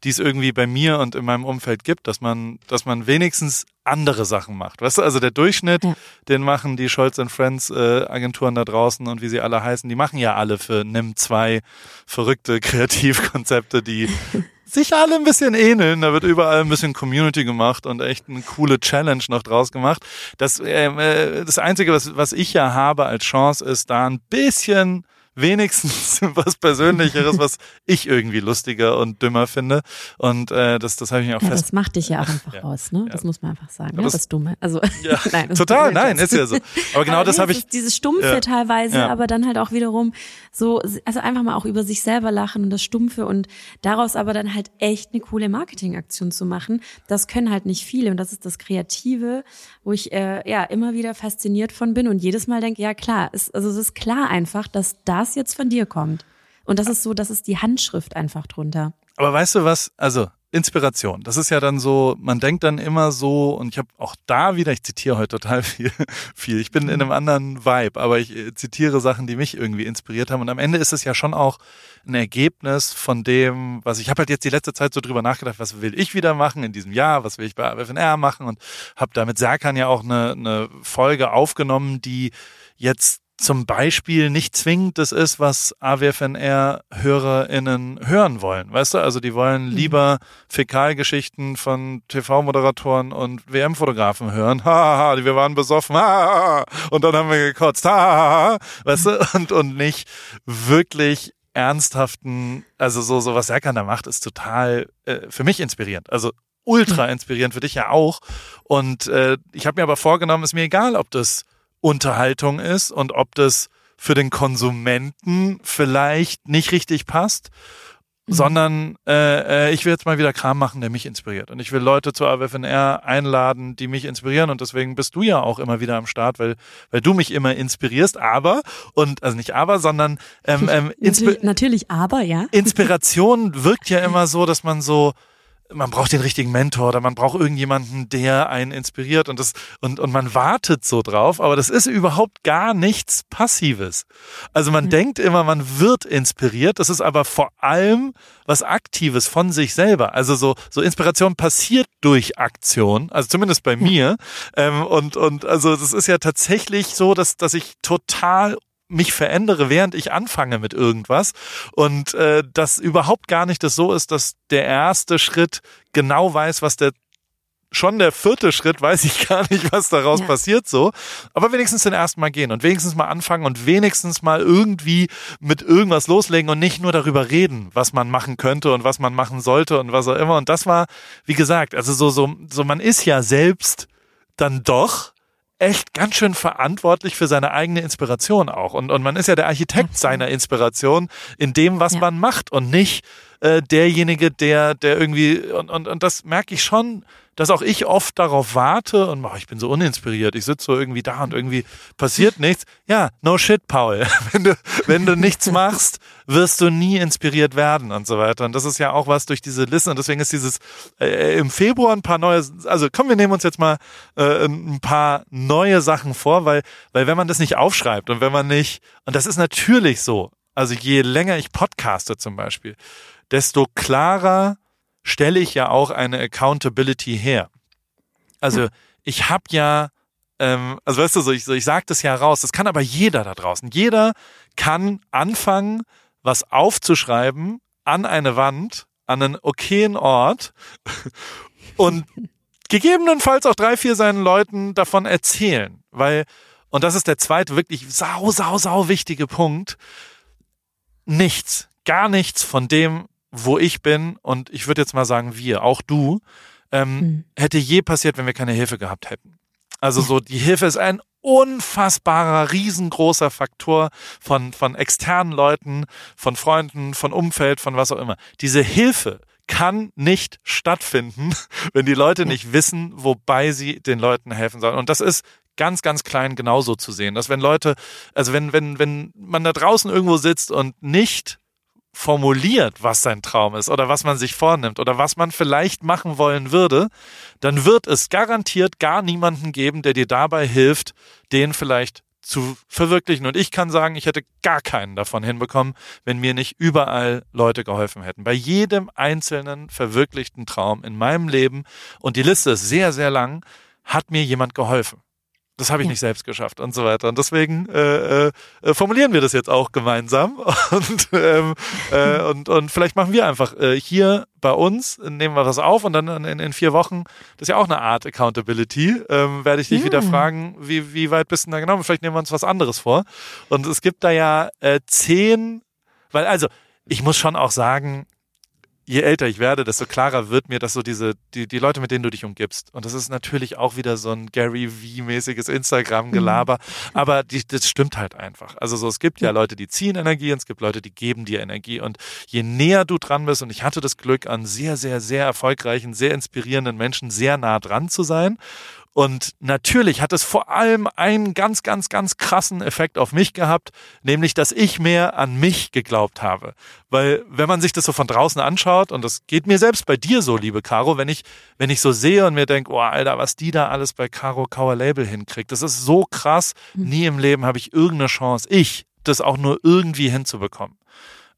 die es irgendwie bei mir und in meinem Umfeld gibt, dass man, dass man wenigstens andere Sachen macht. Weißt du, also der Durchschnitt, ja. den machen die Scholz Friends äh, Agenturen da draußen und wie sie alle heißen, die machen ja alle für NIM zwei verrückte Kreativkonzepte, die sich alle ein bisschen ähneln. Da wird überall ein bisschen Community gemacht und echt eine coole Challenge noch draus gemacht. Das, äh, das Einzige, was, was ich ja habe als Chance, ist da ein bisschen wenigstens was Persönlicheres, was ich irgendwie lustiger und dümmer finde. Und äh, das, das habe ich mir auch ja, fest. Das macht dich ja auch einfach ja. aus, ne? Das muss man einfach sagen. Ja, das, das Dumme. Also nein, total, nein, ist ja so. Aber genau aber das habe ich. Dieses Stumpfe teilweise, aber dann halt auch wiederum so, also einfach mal auch über sich selber lachen und das Stumpfe und daraus aber dann halt echt eine coole Marketingaktion zu machen. Das können halt nicht viele und das ist das Kreative, wo ich äh, ja immer wieder fasziniert von bin und jedes Mal denke, ja klar, ist, also es ist klar einfach, dass das was jetzt von dir kommt. Und das ist so, das ist die Handschrift einfach drunter. Aber weißt du was? Also, Inspiration. Das ist ja dann so, man denkt dann immer so, und ich habe auch da wieder, ich zitiere heute total viel, viel. Ich bin in einem anderen Vibe, aber ich äh, zitiere Sachen, die mich irgendwie inspiriert haben. Und am Ende ist es ja schon auch ein Ergebnis von dem, was ich habe halt jetzt die letzte Zeit so drüber nachgedacht, was will ich wieder machen in diesem Jahr, was will ich bei AWFNR machen und habe damit Serkan ja auch eine, eine Folge aufgenommen, die jetzt zum Beispiel nicht zwingend das ist, was AWFNR-HörerInnen hören wollen. Weißt du, also die wollen mhm. lieber Fäkalgeschichten von TV-Moderatoren und WM-Fotografen hören. Haha, wir waren besoffen. Ha, und dann haben wir gekotzt. Ha, weißt du, und, und nicht wirklich ernsthaften, also so, so was Serkan da macht, ist total äh, für mich inspirierend. Also ultra inspirierend für dich ja auch. Und äh, ich habe mir aber vorgenommen, ist mir egal, ob das Unterhaltung ist und ob das für den Konsumenten vielleicht nicht richtig passt, mhm. sondern äh, äh, ich will jetzt mal wieder Kram machen, der mich inspiriert. Und ich will Leute zur AWFNR einladen, die mich inspirieren. Und deswegen bist du ja auch immer wieder am Start, weil, weil du mich immer inspirierst. Aber, und also nicht aber, sondern ähm, ähm, natürlich, natürlich aber, ja. Inspiration wirkt ja immer so, dass man so man braucht den richtigen Mentor oder man braucht irgendjemanden, der einen inspiriert und das und und man wartet so drauf, aber das ist überhaupt gar nichts passives. Also man mhm. denkt immer, man wird inspiriert, das ist aber vor allem was aktives von sich selber. Also so so Inspiration passiert durch Aktion, also zumindest bei mir ähm, und und also das ist ja tatsächlich so, dass dass ich total mich verändere, während ich anfange mit irgendwas und äh, dass überhaupt gar nicht das so ist, dass der erste Schritt genau weiß, was der schon der vierte Schritt, weiß ich gar nicht, was daraus ja. passiert so. Aber wenigstens den ersten Mal gehen und wenigstens mal anfangen und wenigstens mal irgendwie mit irgendwas loslegen und nicht nur darüber reden, was man machen könnte und was man machen sollte und was auch immer. Und das war, wie gesagt, also so, so, so man ist ja selbst dann doch echt ganz schön verantwortlich für seine eigene Inspiration auch. Und, und man ist ja der Architekt seiner Inspiration in dem, was ja. man macht und nicht äh, derjenige, der, der irgendwie, und, und, und das merke ich schon, dass auch ich oft darauf warte und oh, ich bin so uninspiriert, ich sitze so irgendwie da und irgendwie passiert nichts. Ja, no shit, Paul. Wenn du, wenn du nichts machst, wirst du nie inspiriert werden und so weiter. Und das ist ja auch was durch diese Liste. Und deswegen ist dieses äh, im Februar ein paar neue, also komm, wir nehmen uns jetzt mal äh, ein paar neue Sachen vor, weil, weil wenn man das nicht aufschreibt und wenn man nicht, und das ist natürlich so, also je länger ich podcaste zum Beispiel, desto klarer stelle ich ja auch eine Accountability her. Also ich habe ja, ähm, also weißt du, so ich, so ich sage das ja raus, das kann aber jeder da draußen. Jeder kann anfangen, was aufzuschreiben an eine Wand, an einen okayen Ort und gegebenenfalls auch drei, vier seinen Leuten davon erzählen. Weil, und das ist der zweite wirklich sau, sau, sau wichtige Punkt, nichts, gar nichts von dem, wo ich bin, und ich würde jetzt mal sagen, wir, auch du, ähm, mhm. hätte je passiert, wenn wir keine Hilfe gehabt hätten. Also so, die Hilfe ist ein unfassbarer, riesengroßer Faktor von, von externen Leuten, von Freunden, von Umfeld, von was auch immer. Diese Hilfe kann nicht stattfinden, wenn die Leute nicht wissen, wobei sie den Leuten helfen sollen. Und das ist ganz, ganz klein genauso zu sehen, dass wenn Leute, also wenn, wenn, wenn man da draußen irgendwo sitzt und nicht formuliert, was sein Traum ist oder was man sich vornimmt oder was man vielleicht machen wollen würde, dann wird es garantiert gar niemanden geben, der dir dabei hilft, den vielleicht zu verwirklichen. Und ich kann sagen, ich hätte gar keinen davon hinbekommen, wenn mir nicht überall Leute geholfen hätten. Bei jedem einzelnen verwirklichten Traum in meinem Leben, und die Liste ist sehr, sehr lang, hat mir jemand geholfen. Das habe ich ja. nicht selbst geschafft und so weiter. Und deswegen äh, äh, formulieren wir das jetzt auch gemeinsam. Und, ähm, äh, und, und vielleicht machen wir einfach äh, hier bei uns, nehmen wir was auf und dann in, in vier Wochen, das ist ja auch eine Art Accountability, ähm, werde ich dich ja. wieder fragen, wie, wie weit bist du da genau? Vielleicht nehmen wir uns was anderes vor. Und es gibt da ja äh, zehn, weil also ich muss schon auch sagen, je älter ich werde, desto klarer wird mir, dass so diese, die, die Leute, mit denen du dich umgibst. Und das ist natürlich auch wieder so ein Gary V-mäßiges Instagram-Gelaber. Mhm. Aber die, das stimmt halt einfach. Also so, es gibt ja Leute, die ziehen Energie und es gibt Leute, die geben dir Energie. Und je näher du dran bist, und ich hatte das Glück, an sehr, sehr, sehr erfolgreichen, sehr inspirierenden Menschen sehr nah dran zu sein. Und natürlich hat es vor allem einen ganz, ganz, ganz krassen Effekt auf mich gehabt, nämlich, dass ich mehr an mich geglaubt habe. Weil, wenn man sich das so von draußen anschaut, und das geht mir selbst bei dir so, liebe Caro, wenn ich, wenn ich so sehe und mir denke, oh, Alter, was die da alles bei Caro Kauer Label hinkriegt, das ist so krass. Mhm. Nie im Leben habe ich irgendeine Chance, ich, das auch nur irgendwie hinzubekommen.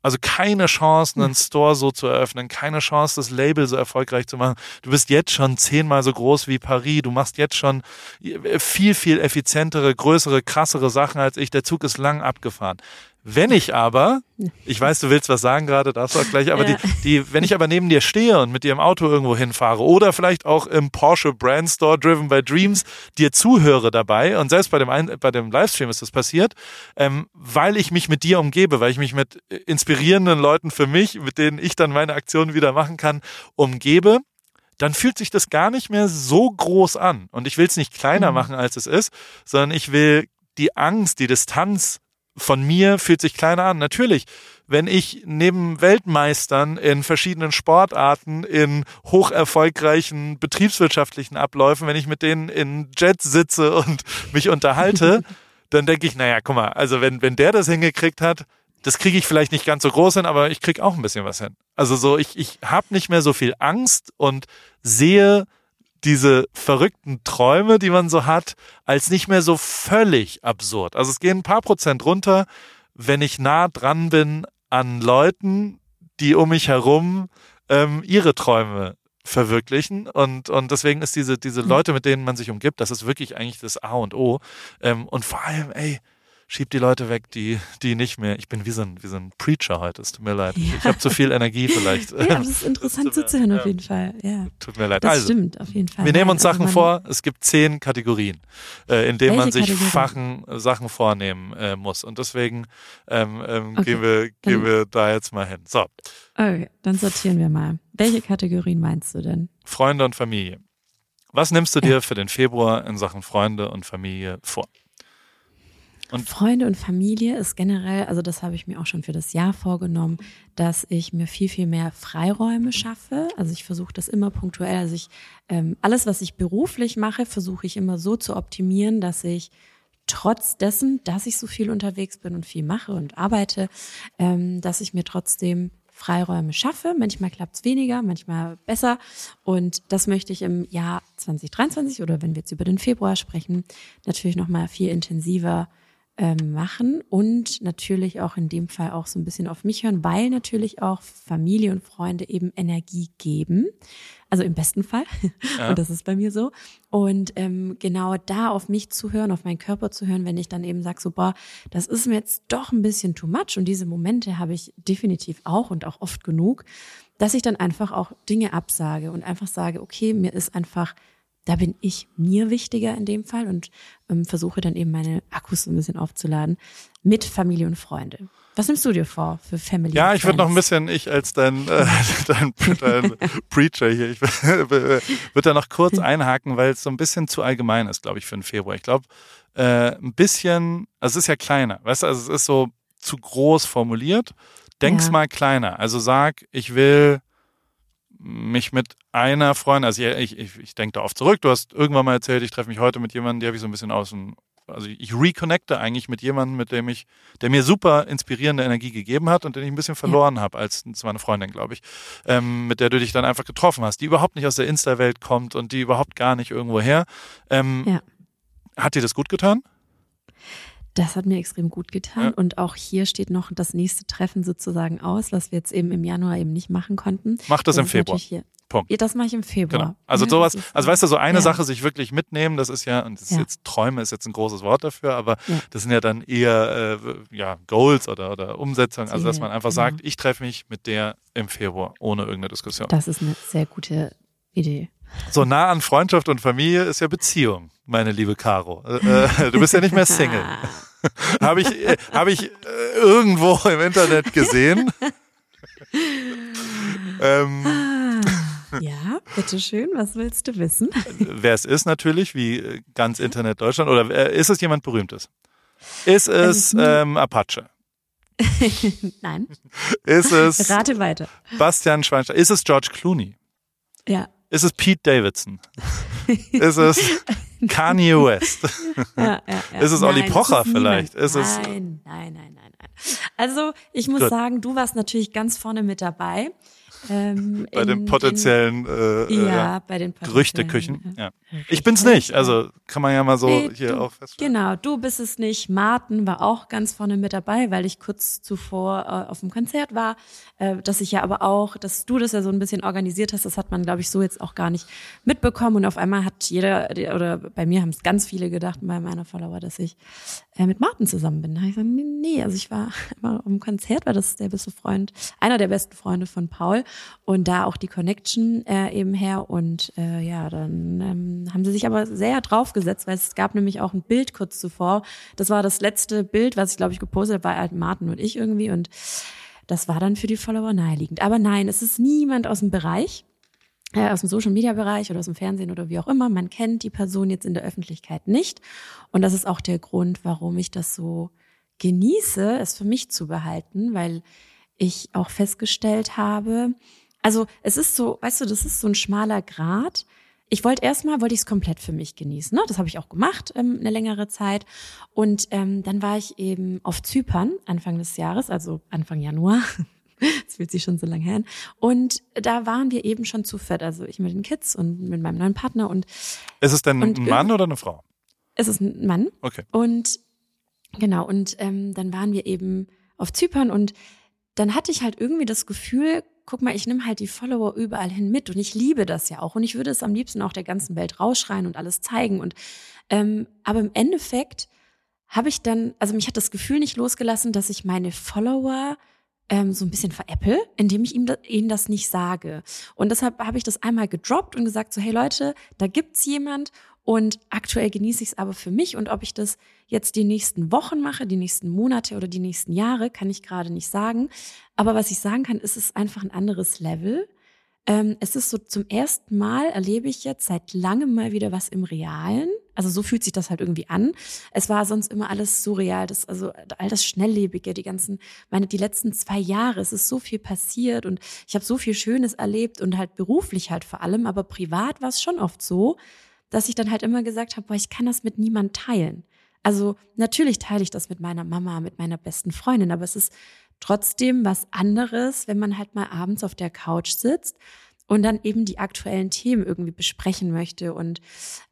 Also keine Chance, einen hm. Store so zu eröffnen, keine Chance, das Label so erfolgreich zu machen. Du bist jetzt schon zehnmal so groß wie Paris. Du machst jetzt schon viel, viel effizientere, größere, krassere Sachen als ich. Der Zug ist lang abgefahren. Wenn ich aber, ich weiß, du willst was sagen gerade, darfst du auch gleich, aber ja. die, die, wenn ich aber neben dir stehe und mit dir im Auto irgendwo hinfahre oder vielleicht auch im Porsche Brand Store Driven by Dreams dir zuhöre dabei und selbst bei dem, Ein bei dem Livestream ist das passiert, ähm, weil ich mich mit dir umgebe, weil ich mich mit inspirierenden Leuten für mich, mit denen ich dann meine Aktionen wieder machen kann, umgebe, dann fühlt sich das gar nicht mehr so groß an. Und ich will es nicht kleiner mhm. machen, als es ist, sondern ich will die Angst, die Distanz von mir fühlt sich kleiner an. Natürlich, wenn ich neben Weltmeistern in verschiedenen Sportarten, in hoch erfolgreichen betriebswirtschaftlichen Abläufen, wenn ich mit denen in Jets sitze und mich unterhalte, dann denke ich, naja, guck mal, also wenn, wenn der das hingekriegt hat, das kriege ich vielleicht nicht ganz so groß hin, aber ich kriege auch ein bisschen was hin. Also so, ich, ich habe nicht mehr so viel Angst und sehe diese verrückten Träume, die man so hat, als nicht mehr so völlig absurd. Also es gehen ein paar Prozent runter, wenn ich nah dran bin an Leuten, die um mich herum ähm, ihre Träume verwirklichen und und deswegen ist diese diese hm. Leute, mit denen man sich umgibt, das ist wirklich eigentlich das A und O ähm, und vor allem, ey, schieb die Leute weg, die, die nicht mehr. Ich bin wie so ein, wie so ein Preacher heute, es tut mir leid. Ja. Ich habe zu viel Energie vielleicht. ja, das ist interessant zuzuhören, auf jeden Fall. Ja. Tut mir leid. Das also, stimmt, auf jeden Fall. Wir nehmen uns also Sachen vor, es gibt zehn Kategorien, äh, in denen man sich Fachen, Sachen vornehmen äh, muss. Und deswegen ähm, ähm, okay. gehen, wir, gehen wir da jetzt mal hin. So. Okay, dann sortieren wir mal. Welche Kategorien meinst du denn? Freunde und Familie. Was nimmst du dir für den Februar in Sachen Freunde und Familie vor? Und Freunde und Familie ist generell, also das habe ich mir auch schon für das Jahr vorgenommen, dass ich mir viel, viel mehr Freiräume schaffe. Also ich versuche das immer punktuell. Also ich, ähm, alles, was ich beruflich mache, versuche ich immer so zu optimieren, dass ich trotz dessen, dass ich so viel unterwegs bin und viel mache und arbeite, ähm, dass ich mir trotzdem Freiräume schaffe. Manchmal klappt es weniger, manchmal besser. Und das möchte ich im Jahr 2023 oder wenn wir jetzt über den Februar sprechen, natürlich nochmal viel intensiver ähm, machen und natürlich auch in dem Fall auch so ein bisschen auf mich hören, weil natürlich auch Familie und Freunde eben Energie geben. Also im besten Fall. Ja. Und das ist bei mir so. Und ähm, genau da auf mich zu hören, auf meinen Körper zu hören, wenn ich dann eben sage, so, boah, das ist mir jetzt doch ein bisschen too much. Und diese Momente habe ich definitiv auch und auch oft genug, dass ich dann einfach auch Dinge absage und einfach sage, okay, mir ist einfach da bin ich mir wichtiger in dem Fall und ähm, versuche dann eben meine Akkus so ein bisschen aufzuladen mit Familie und Freunde. Was nimmst du dir vor für Family? Ja, ich würde noch ein bisschen, ich als dein, äh, dein, dein Preacher hier, ich würde da noch kurz einhaken, weil es so ein bisschen zu allgemein ist, glaube ich, für den Februar. Ich glaube, äh, ein bisschen, also es ist ja kleiner, weißt du, also es ist so zu groß formuliert. Denk's ja. mal kleiner. Also sag, ich will mich mit einer Freundin, also ich, ich, ich denke da oft zurück, du hast irgendwann mal erzählt, ich treffe mich heute mit jemandem, der habe ich so ein bisschen aus dem, also ich reconnecte eigentlich mit jemandem, mit dem ich, der mir super inspirierende Energie gegeben hat und den ich ein bisschen verloren ja. habe, als es war eine Freundin, glaube ich, ähm, mit der du dich dann einfach getroffen hast, die überhaupt nicht aus der Insta-Welt kommt und die überhaupt gar nicht irgendwo her. Ähm, ja. Hat dir das gut getan? Das hat mir extrem gut getan. Ja. Und auch hier steht noch das nächste Treffen sozusagen aus, was wir jetzt eben im Januar eben nicht machen konnten. Mach das, das im Februar. Punkt. Ja, das mache ich im Februar. Genau. Also ja, sowas, also weißt du, so eine ja. Sache sich wirklich mitnehmen, das ist ja, und das ist jetzt Träume ist jetzt ein großes Wort dafür, aber das sind ja dann eher äh, ja, Goals oder, oder Umsetzung. Also dass man einfach genau. sagt, ich treffe mich mit der im Februar ohne irgendeine Diskussion. Das ist eine sehr gute Idee. So nah an Freundschaft und Familie ist ja Beziehung, meine liebe Caro. Äh, äh du bist ja nicht mehr Single. Habe ich, äh, hab ich äh, irgendwo im Internet gesehen. ähm, ah, ja, bitteschön, was willst du wissen? Wer es ist natürlich, wie ganz Internet Deutschland, oder ist es jemand Berühmtes? Ist es ähm, Apache? Nein. Ist es Rate weiter. Bastian Schweinsteiger? Ist es George Clooney? Ja. Ist es Pete Davidson? ist es Kanye West. ja, ja, ja. Ist es Olli Pocher vielleicht? Ist nein, nein, nein, nein, nein. Also ich muss Gut. sagen, du warst natürlich ganz vorne mit dabei. Ähm, bei in, den potenziellen äh, äh, ja, bei den Gerüchteküchen. Ja. Ich bin's nicht, also kann man ja mal so nee, hier du, auch feststellen. Genau, du bist es nicht. Martin war auch ganz vorne mit dabei, weil ich kurz zuvor äh, auf dem Konzert war. Äh, dass ich ja aber auch, dass du das ja so ein bisschen organisiert hast, das hat man, glaube ich, so jetzt auch gar nicht mitbekommen. Und auf einmal hat jeder, oder bei mir haben es ganz viele gedacht, bei meiner Follower, dass ich äh, mit Martin zusammen bin. Da habe ich gesagt, nee, nee, also ich war immer dem Konzert, war das der beste Freund, einer der besten Freunde von Paul und da auch die Connection äh, eben her. Und äh, ja, dann ähm, haben sie sich aber sehr draufgesetzt, weil es gab nämlich auch ein Bild kurz zuvor. Das war das letzte Bild, was ich glaube ich gepostet habe, war halt Martin und ich irgendwie und das war dann für die Follower naheliegend. Aber nein, es ist niemand aus dem Bereich, aus dem Social Media Bereich oder aus dem Fernsehen oder wie auch immer. Man kennt die Person jetzt in der Öffentlichkeit nicht. Und das ist auch der Grund, warum ich das so genieße, es für mich zu behalten, weil ich auch festgestellt habe, also es ist so, weißt du, das ist so ein schmaler Grat. Ich wollte erstmal, wollte ich es komplett für mich genießen. Ne? Das habe ich auch gemacht ähm, eine längere Zeit. Und ähm, dann war ich eben auf Zypern Anfang des Jahres, also Anfang Januar. Das fühlt sich schon so lange her Und da waren wir eben schon zu fett. Also ich mit den Kids und mit meinem neuen Partner. Und ist es denn ein Mann oder eine Frau? Es ist ein Mann. Okay. Und genau, und ähm, dann waren wir eben auf Zypern und dann hatte ich halt irgendwie das Gefühl, guck mal, ich nehme halt die Follower überall hin mit und ich liebe das ja auch und ich würde es am liebsten auch der ganzen Welt rausschreien und alles zeigen und ähm, aber im Endeffekt habe ich dann, also mich hat das Gefühl nicht losgelassen, dass ich meine Follower ähm, so ein bisschen veräpple, indem ich ihm da, ihnen das nicht sage. Und deshalb habe ich das einmal gedroppt und gesagt so, hey Leute, da gibt's jemand und aktuell genieße ich es aber für mich und ob ich das jetzt die nächsten Wochen mache, die nächsten Monate oder die nächsten Jahre, kann ich gerade nicht sagen. Aber was ich sagen kann, ist es einfach ein anderes Level. Ähm, es ist so zum ersten Mal erlebe ich jetzt seit langem mal wieder was im Realen. Also so fühlt sich das halt irgendwie an. Es war sonst immer alles surreal, das, also all das Schnelllebige, die ganzen, meine, die letzten zwei Jahre, es ist so viel passiert und ich habe so viel Schönes erlebt und halt beruflich halt vor allem, aber privat war es schon oft so, dass ich dann halt immer gesagt habe, boah, ich kann das mit niemand teilen. Also natürlich teile ich das mit meiner Mama, mit meiner besten Freundin, aber es ist trotzdem was anderes, wenn man halt mal abends auf der Couch sitzt und dann eben die aktuellen Themen irgendwie besprechen möchte. Und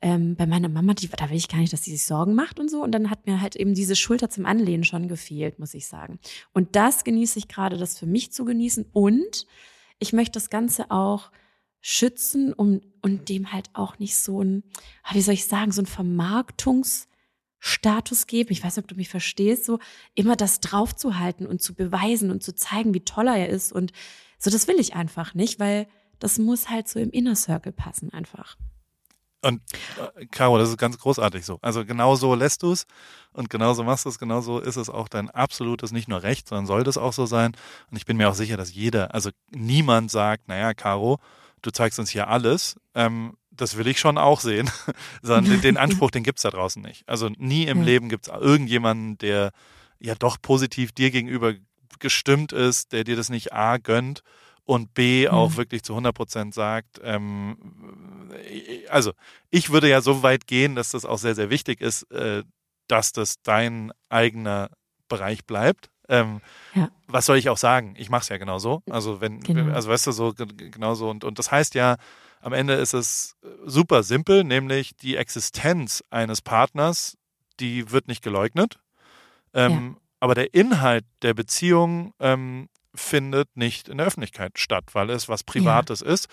ähm, bei meiner Mama, die, da will ich gar nicht, dass sie sich Sorgen macht und so. Und dann hat mir halt eben diese Schulter zum Anlehnen schon gefehlt, muss ich sagen. Und das genieße ich gerade, das für mich zu genießen. Und ich möchte das Ganze auch schützen um, und dem halt auch nicht so ein, ah, wie soll ich sagen, so ein Vermarktungsstatus geben. Ich weiß nicht, ob du mich verstehst, so immer das draufzuhalten und zu beweisen und zu zeigen, wie toll er ist. Und so, das will ich einfach nicht, weil das muss halt so im Inner Circle passen einfach. Und äh, Caro, das ist ganz großartig so. Also genau so lässt du es und genau so machst du es, genau so ist es auch dein absolutes, nicht nur Recht, sondern soll das auch so sein. Und ich bin mir auch sicher, dass jeder, also niemand sagt, naja, Caro, du zeigst uns hier alles, ähm, das will ich schon auch sehen, sondern den, den Anspruch, den gibt's da draußen nicht. Also nie im ja. Leben gibt's irgendjemanden, der ja doch positiv dir gegenüber gestimmt ist, der dir das nicht A gönnt und B auch mhm. wirklich zu 100 Prozent sagt, ähm, also ich würde ja so weit gehen, dass das auch sehr, sehr wichtig ist, äh, dass das dein eigener Bereich bleibt. Ähm, ja. Was soll ich auch sagen? Ich mache es ja genauso. Also wenn, genau. also weißt du so genauso und und das heißt ja, am Ende ist es super simpel, nämlich die Existenz eines Partners, die wird nicht geleugnet, ähm, ja. aber der Inhalt der Beziehung ähm, findet nicht in der Öffentlichkeit statt, weil es was Privates ja. ist.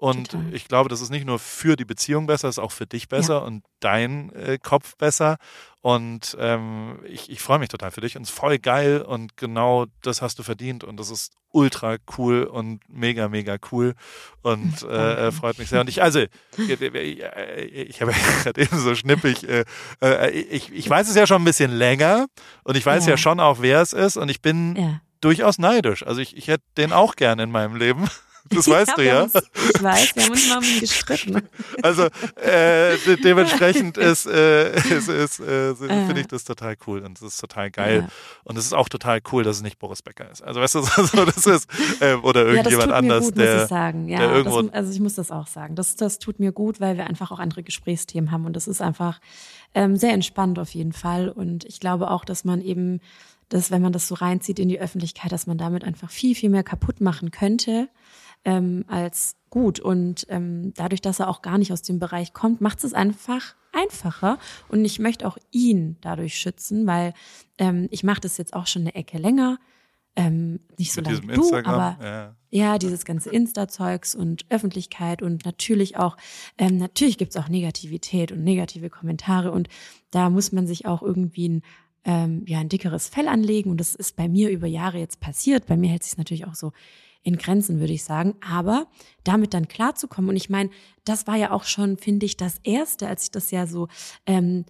Und Total. ich glaube, das ist nicht nur für die Beziehung besser, es ist auch für dich besser ja. und dein äh, Kopf besser. Und ähm, ich, ich freue mich total für dich und es ist voll geil und genau das hast du verdient und das ist ultra cool und mega, mega cool und äh, äh freut mich sehr. Und ich, also, ich, ich habe ja gerade eben so schnippig, äh, äh, ich, ich weiß es ja schon ein bisschen länger und ich weiß ja, ja schon auch, wer es ist und ich bin durchaus neidisch. Also ich, ich hätte den auch gerne in meinem Leben. Das weißt ja, du ja. Uns, ich weiß, wir haben uns mal um ihn gestritten. Also äh, de dementsprechend ist, äh, ist, ist äh, finde ich das total cool und das ist total geil. Ja. Und es ist auch total cool, dass es nicht Boris Becker ist. Also weißt du, so, das ist äh, oder irgendjemand ja, anders, gut, der, der irgendwo. Das, also ich muss das auch sagen. Das, das tut mir gut, weil wir einfach auch andere Gesprächsthemen haben und das ist einfach ähm, sehr entspannt auf jeden Fall. Und ich glaube auch, dass man eben, dass wenn man das so reinzieht in die Öffentlichkeit, dass man damit einfach viel, viel mehr kaputt machen könnte ähm, als gut. Und ähm, dadurch, dass er auch gar nicht aus dem Bereich kommt, macht es einfach einfacher. Und ich möchte auch ihn dadurch schützen, weil ähm, ich mache das jetzt auch schon eine Ecke länger. Ähm, nicht so lange du, aber ja. ja. dieses ganze Insta-Zeugs und Öffentlichkeit und natürlich auch, ähm, natürlich gibt's auch Negativität und negative Kommentare und da muss man sich auch irgendwie ein ähm, ja ein dickeres Fell anlegen und das ist bei mir über Jahre jetzt passiert. Bei mir hält sich natürlich auch so in Grenzen, würde ich sagen. Aber damit dann klarzukommen. Und ich meine, das war ja auch schon, finde ich, das Erste, als ich das ja so ähm,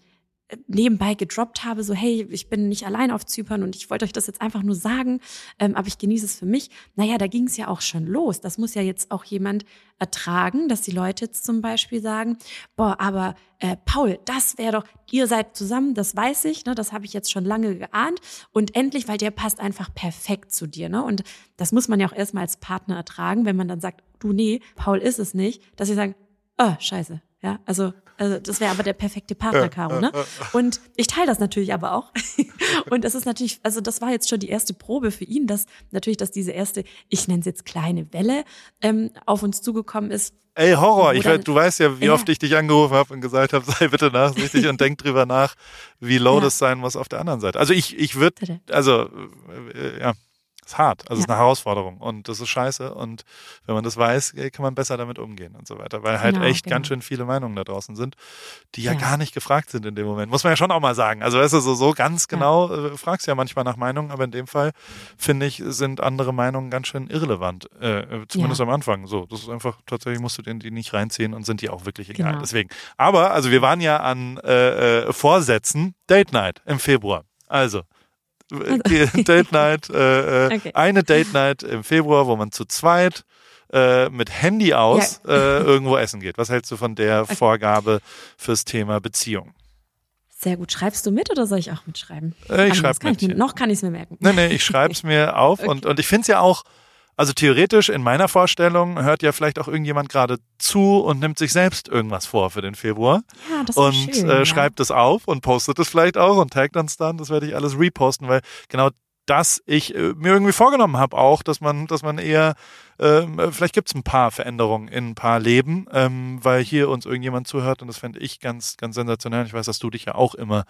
nebenbei gedroppt habe, so hey, ich bin nicht allein auf Zypern und ich wollte euch das jetzt einfach nur sagen, ähm, aber ich genieße es für mich. Naja, da ging es ja auch schon los. Das muss ja jetzt auch jemand ertragen, dass die Leute jetzt zum Beispiel sagen, boah, aber äh, Paul, das wäre doch, ihr seid zusammen, das weiß ich, ne, das habe ich jetzt schon lange geahnt und endlich, weil der passt einfach perfekt zu dir, ne? Und das muss man ja auch erstmal als Partner ertragen, wenn man dann sagt, du nee, Paul ist es nicht, dass sie sagen, oh, scheiße, ja, also, also das wäre aber der perfekte Partner, Caro, ne? Und ich teile das natürlich aber auch. Und das ist natürlich, also das war jetzt schon die erste Probe für ihn, dass natürlich, dass diese erste, ich nenne es jetzt kleine Welle, ähm, auf uns zugekommen ist. Ey, Horror, ich, du weißt ja, wie ja. oft ich dich angerufen habe und gesagt habe, sei bitte nachsichtig und denk drüber nach, wie low ja. das sein muss auf der anderen Seite. Also ich, ich würde, also äh, ja, ist hart, also ja. ist eine Herausforderung und das ist scheiße und wenn man das weiß, kann man besser damit umgehen und so weiter, weil halt genau, echt genau. ganz schön viele Meinungen da draußen sind, die ja, ja, gar nicht gefragt sind in dem Moment. Muss man ja schon auch mal sagen. Also weißt du, so, so ganz genau ja. äh, fragst ja manchmal nach Meinungen, aber in dem Fall finde ich, sind andere Meinungen ganz schön irrelevant, äh, äh zumindest am Anfang. So, das ist einfach, tatsächlich musst du den die nicht reinziehen und sind die auch wirklich egal. Genau. Deswegen. Aber, also wir waren ja an äh, äh, Vorsätzen, Date Night im Februar. Also, Date Night, äh, äh, okay. eine Date Night im Februar, wo man zu zweit äh, mit Handy aus ja. äh, irgendwo essen geht. Was hältst du von der okay. Vorgabe fürs Thema Beziehung? Sehr gut. Schreibst du mit oder soll ich auch mitschreiben? Äh, ich schreibe mit. Noch kann ich es mir merken. Nee, nee, ich schreibe es mir auf okay. und, und ich finde es ja auch, also theoretisch in meiner Vorstellung hört ja vielleicht auch irgendjemand gerade zu und nimmt sich selbst irgendwas vor für den Februar. Ja, das und schön, äh, ja. schreibt es auf und postet es vielleicht auch und taggt uns dann. Das werde ich alles reposten, weil genau das ich äh, mir irgendwie vorgenommen habe auch, dass man, dass man eher, ähm, vielleicht gibt es ein paar Veränderungen in ein paar Leben, ähm, weil hier uns irgendjemand zuhört und das fände ich ganz, ganz sensationell. Ich weiß, dass du dich ja auch immer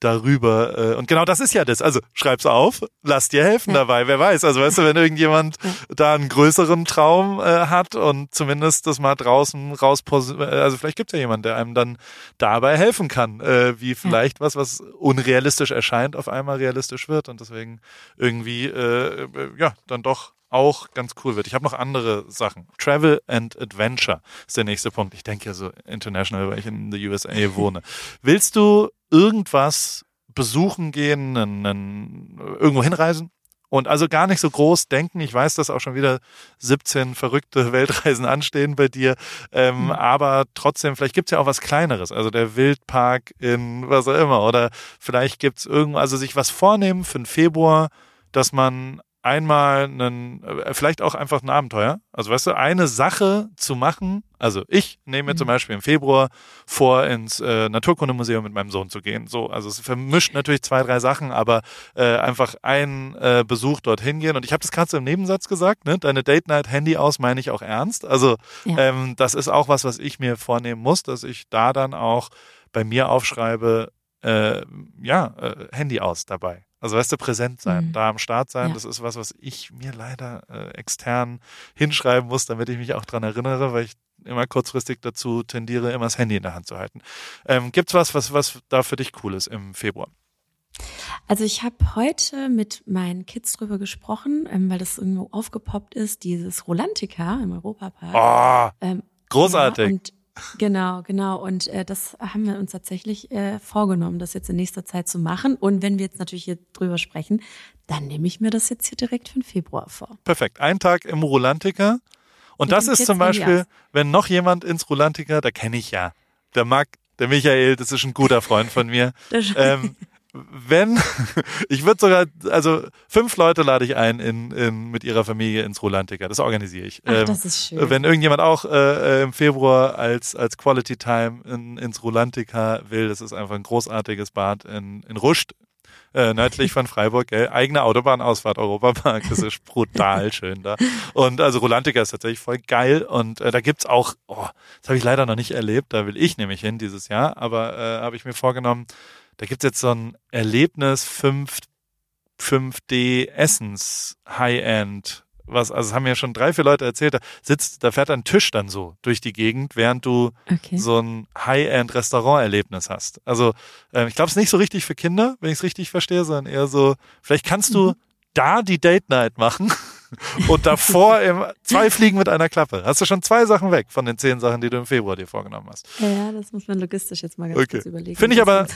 darüber. Äh, und genau das ist ja das. Also schreib's auf, lass dir helfen dabei. Wer weiß. Also weißt du, wenn irgendjemand da einen größeren Traum äh, hat und zumindest das mal draußen raus, also vielleicht gibt's ja jemanden, der einem dann dabei helfen kann, äh, wie vielleicht was, was unrealistisch erscheint, auf einmal realistisch wird und deswegen irgendwie äh, ja dann doch auch ganz cool wird. Ich habe noch andere Sachen. Travel and Adventure ist der nächste Punkt. Ich denke ja so international, weil ich in the USA wohne. Willst du irgendwas besuchen gehen, einen, einen, irgendwo hinreisen? Und also gar nicht so groß denken. Ich weiß, dass auch schon wieder 17 verrückte Weltreisen anstehen bei dir. Ähm, mhm. Aber trotzdem, vielleicht gibt's ja auch was Kleineres. Also der Wildpark in was auch immer. Oder vielleicht gibt's irgendwo, also sich was vornehmen für den Februar, dass man einmal einen, äh, vielleicht auch einfach ein Abenteuer. Also weißt du, eine Sache zu machen. Also ich nehme mir mhm. zum Beispiel im Februar vor, ins äh, Naturkundemuseum mit meinem Sohn zu gehen. So, also es vermischt natürlich zwei, drei Sachen, aber äh, einfach ein äh, Besuch dorthin gehen. Und ich habe das gerade so im Nebensatz gesagt, ne? Deine Date Night Handy aus meine ich auch ernst. Also ja. ähm, das ist auch was, was ich mir vornehmen muss, dass ich da dann auch bei mir aufschreibe, äh, ja, äh, Handy aus dabei. Also weißt du, präsent sein, mhm. da am Start sein, ja. das ist was, was ich mir leider äh, extern hinschreiben muss, damit ich mich auch dran erinnere, weil ich immer kurzfristig dazu tendiere, immer das Handy in der Hand zu halten. Ähm, gibt's was, was, was da für dich cool ist im Februar? Also ich habe heute mit meinen Kids drüber gesprochen, ähm, weil das irgendwo aufgepoppt ist, dieses Rolantica im Europapark. Oh, ähm, großartig. Ja, Genau, genau. Und äh, das haben wir uns tatsächlich äh, vorgenommen, das jetzt in nächster Zeit zu machen. Und wenn wir jetzt natürlich hier drüber sprechen, dann nehme ich mir das jetzt hier direkt für den Februar vor. Perfekt. Ein Tag im Rolantica Und das ist zum Beispiel, wenn noch jemand ins Rulantica, da kenne ich ja, der Marc, der Michael, das ist ein guter Freund von mir. Das- ähm, wenn, ich würde sogar, also fünf Leute lade ich ein in, in, mit ihrer Familie ins Rulantica, das organisiere ich. Ach, Ähm, das ist schön. wenn irgendjemand auch äh, äh, im Februar als, als Quality Time in, ins Rulantica will, das ist einfach ein großartiges Bad in, in Ruscht, äh, nördlich von Freiburg, gell? eigene Autobahnausfahrt Europapark, das ist brutal schön da. Und also Rulantica ist tatsächlich voll geil und äh, da gibt's auch, oh, das habe ich leider noch nicht erlebt, da will ich nämlich hin dieses Jahr, aber äh, habe ich mir vorgenommen, da gibt's jetzt so ein Erlebnis 5, 5D Essens High-End was, also es haben ja schon drei, vier Leute erzählt, da sitzt, da fährt ein Tisch dann so durch die Gegend, während du Okay. so ein High-End-Restaurant-Erlebnis hast. Also ähm, ich glaube, es ist nicht so richtig für Kinder, wenn ich es richtig verstehe, sondern eher so, vielleicht kannst du da die Date-Night machen und davor im, zwei Fliegen mit einer Klappe. Hast du schon zwei Sachen weg von den zehn Sachen, die du im Februar dir vorgenommen hast. Ja, das muss man logistisch jetzt mal ganz Okay. kurz überlegen. Finde ich das aber-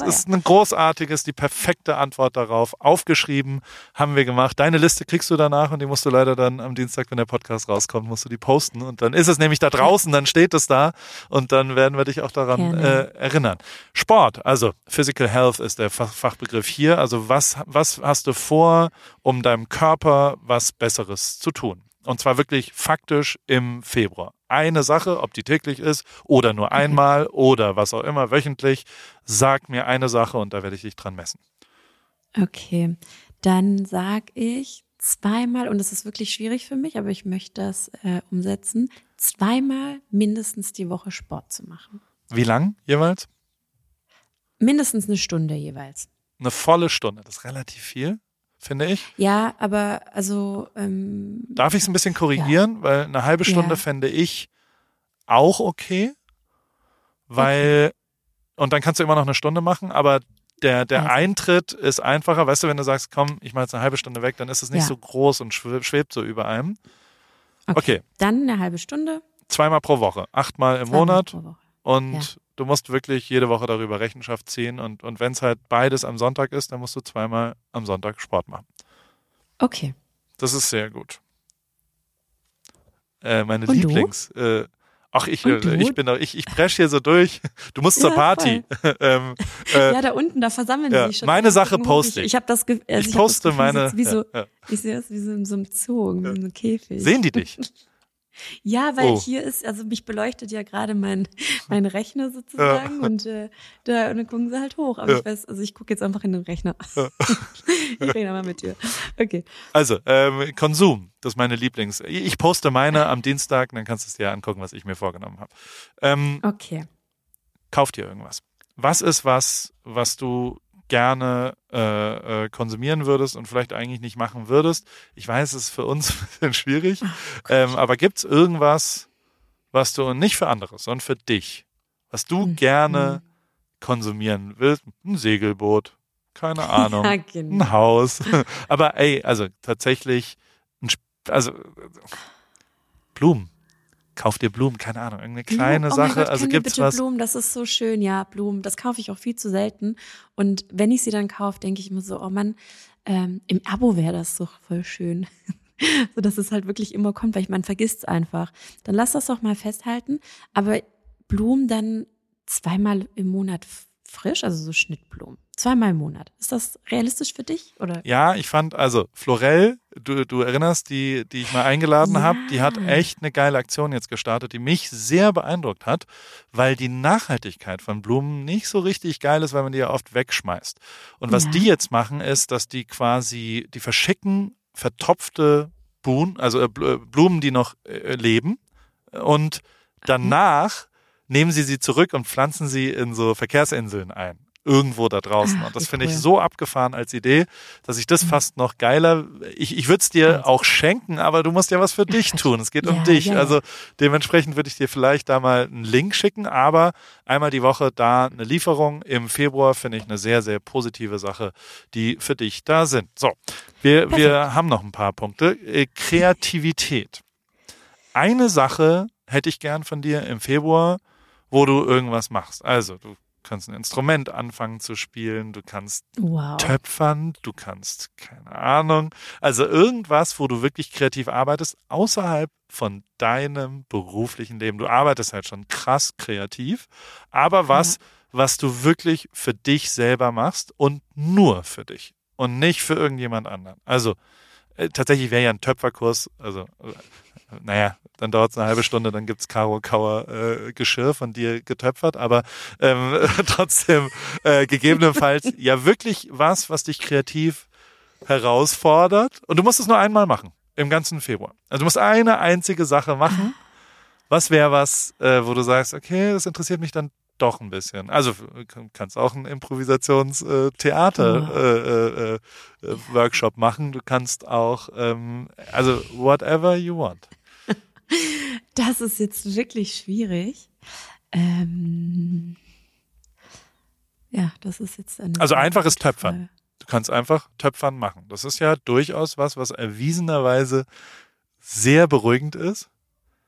Aber ist ein großartiges, die perfekte Antwort darauf. Aufgeschrieben, haben wir gemacht. Deine Liste kriegst du danach und die musst du leider dann am Dienstag, wenn der Podcast rauskommt, musst du die posten. Und dann ist es nämlich da draußen, dann steht es da und dann werden wir dich auch daran äh, erinnern. Sport, also Physical Health ist der Fach Fachbegriff hier. Also was, was hast du vor, um deinem Körper was Besseres zu tun? Und zwar wirklich faktisch im Februar. Eine Sache, ob die täglich ist oder nur einmal oder was auch immer, wöchentlich, sag mir eine Sache und da werde ich dich dran messen. Okay, dann sag ich zweimal, und es ist wirklich schwierig für mich, aber ich möchte das äh, umsetzen, zweimal mindestens die Woche Sport zu machen. Wie lang jeweils? Mindestens eine Stunde jeweils. Eine volle Stunde. Das ist relativ viel, finde ich. Ja, aber also ähm, Darf ich es ein bisschen korrigieren? Weil eine halbe Stunde Ja. fände ich auch okay. Weil, und dann kannst du immer noch eine Stunde machen, aber der, der Also. Eintritt ist einfacher. Weißt du, wenn du sagst, komm, ich mache jetzt eine halbe Stunde weg, dann ist es nicht Ja. so groß und schwe- schwebt so über einem. Okay, dann eine halbe Stunde. zweimal pro Woche, achtmal im zweimal Monat und Ja. Du musst wirklich jede Woche darüber Rechenschaft ziehen und, und wenn es halt beides am Sonntag ist, dann musst du zweimal am Sonntag Sport machen. Okay. Das ist sehr gut. Äh, meine Und? Lieblings. Äh, ach, ich, äh, ich bin doch, ich, ich presch hier so durch. Du musst zur Ja, Party. ähm, äh, ja, da unten, da versammeln ja, sie sich schon. meine Sache Ich- poste ich. Ich habe das, also ich hab poste das Gefühl, meine. Wie so, ja, ja. Ich sehe das wie so in so einem Zoo, in so einem Käfig. Sehen die dich? Ja, weil Oh. hier ist, also mich beleuchtet ja gerade mein, mein Rechner sozusagen und äh, da und dann gucken sie halt hoch. Aber Ja. ich weiß, also ich gucke jetzt einfach in den Rechner. ich rede mal mit dir. Okay. Also, ähm, Konsum, das ist meine Lieblings. Ich poste meine am Dienstag, dann kannst du es dir angucken, was ich mir vorgenommen habe. Ähm, Okay. kauf dir irgendwas. Was ist was, was du gerne äh, äh, konsumieren würdest und vielleicht eigentlich nicht machen würdest? Ich weiß, es ist für uns ein bisschen schwierig, ähm, aber gibt's irgendwas, was du nicht für andere, sondern für dich, was du Mhm. gerne konsumieren willst? Ein Segelboot, keine Ahnung, Ja, genau. ein Haus. aber ey, also tatsächlich, ein, also Blumen. Kauf dir Blumen, keine Ahnung, irgendeine kleine oh Sache. Gott, also gibt's bitte was? Blumen, das ist so schön, ja, Blumen. Das kaufe ich auch viel zu selten. Und wenn ich sie dann kaufe, denke ich immer so, oh Mann, ähm, im Abo wäre das doch voll schön. so dass es halt wirklich immer kommt, weil ich man vergisst es einfach. Dann lass das doch mal festhalten. Aber Blumen dann zweimal im Monat frisch, also so Schnittblumen. Zweimal im Monat. Ist das realistisch für dich? Oder? Ja, ich fand, also Florell, du, du erinnerst, die, die ich mal eingeladen Ja. habe, die hat echt eine geile Aktion jetzt gestartet, die mich sehr beeindruckt hat, weil die Nachhaltigkeit von Blumen nicht so richtig geil ist, weil man die ja oft wegschmeißt. Und was Ja. die jetzt machen, ist, dass die quasi, die verschicken vertopfte Buhn, also äh, Bl- Blumen, die noch äh, leben und danach nehmen sie sie zurück und pflanzen sie in so Verkehrsinseln ein. Irgendwo da draußen. Ach, Und das finde ich so abgefahren als Idee, dass ich das fast noch geiler, ich, ich würde es dir Also. auch schenken, aber du musst ja was für dich tun. Es geht um Ja, dich. ja, ja. Also dementsprechend würde ich dir vielleicht da mal einen Link schicken, aber einmal die Woche da eine Lieferung. Im Februar finde ich eine sehr, sehr positive Sache, die für dich da sind. So, wir, wir haben noch ein paar Punkte. Äh, Kreativität. Eine Sache hätte ich gern von dir im Februar, wo du irgendwas machst. Also, du kannst ein Instrument anfangen zu spielen, du kannst Wow. töpfern, du kannst, keine Ahnung, also irgendwas, wo du wirklich kreativ arbeitest, außerhalb von deinem beruflichen Leben. Du arbeitest halt schon krass kreativ, aber was, was du wirklich für dich selber machst und nur für dich und nicht für irgendjemand anderen. Also äh, tatsächlich wäre ja ein Töpferkurs, also äh, naja, dann dauert es eine halbe Stunde, dann gibt's Karo Kauer äh, Geschirr von dir getöpfert, aber ähm, trotzdem äh, gegebenenfalls ja wirklich was, was dich kreativ herausfordert. Und du musst es nur einmal machen, im ganzen Februar. Also du musst eine einzige Sache machen. Was wäre was, äh, wo du sagst, okay, das interessiert mich dann doch ein bisschen. Also du kannst auch einen Improvisationstheater äh, äh, äh, äh, machen. Du kannst auch, ähm, also whatever you want. Das ist jetzt wirklich schwierig. Ähm, ja, das ist jetzt eine. Also einfaches Töpfern. Frage. Du kannst einfach Töpfern machen. Das ist ja durchaus was, was erwiesenerweise sehr beruhigend ist.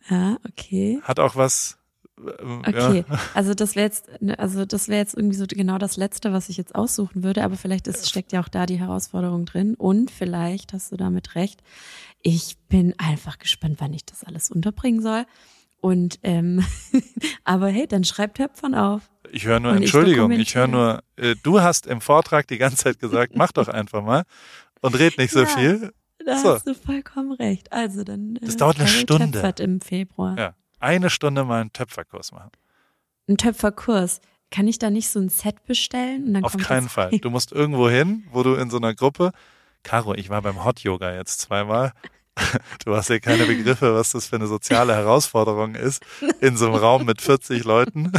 Ja, okay. Hat auch was. Ähm, Okay, Ja, also das wäre jetzt, ne, also das wäre jetzt irgendwie so genau das Letzte, was ich jetzt aussuchen würde, aber vielleicht ist, steckt ja auch da die Herausforderung drin und vielleicht hast du damit recht. Ich bin einfach gespannt, wann ich das alles unterbringen soll. Und ähm, aber hey, dann schreib Töpfern auf. ich höre nur Und ich Entschuldigung. Ich höre dokumentiere. nur. Äh, du hast im Vortrag die ganze Zeit gesagt, mach doch einfach mal und red nicht so Ja. viel. Da So. hast du vollkommen recht. Also dann. Das dauert eine Stunde. Töpfert im Februar. Ja, eine Stunde mal einen Töpferkurs machen. Ein Töpferkurs. Kann ich da nicht so ein Set bestellen? Auf keinen Fall. rein? Du musst irgendwo hin, wo du in so einer Gruppe. Caro, ich war beim Hot Yoga jetzt zweimal. Du hast ja keine Begriffe, was das für eine soziale Herausforderung ist, in so einem Raum mit 40 Leuten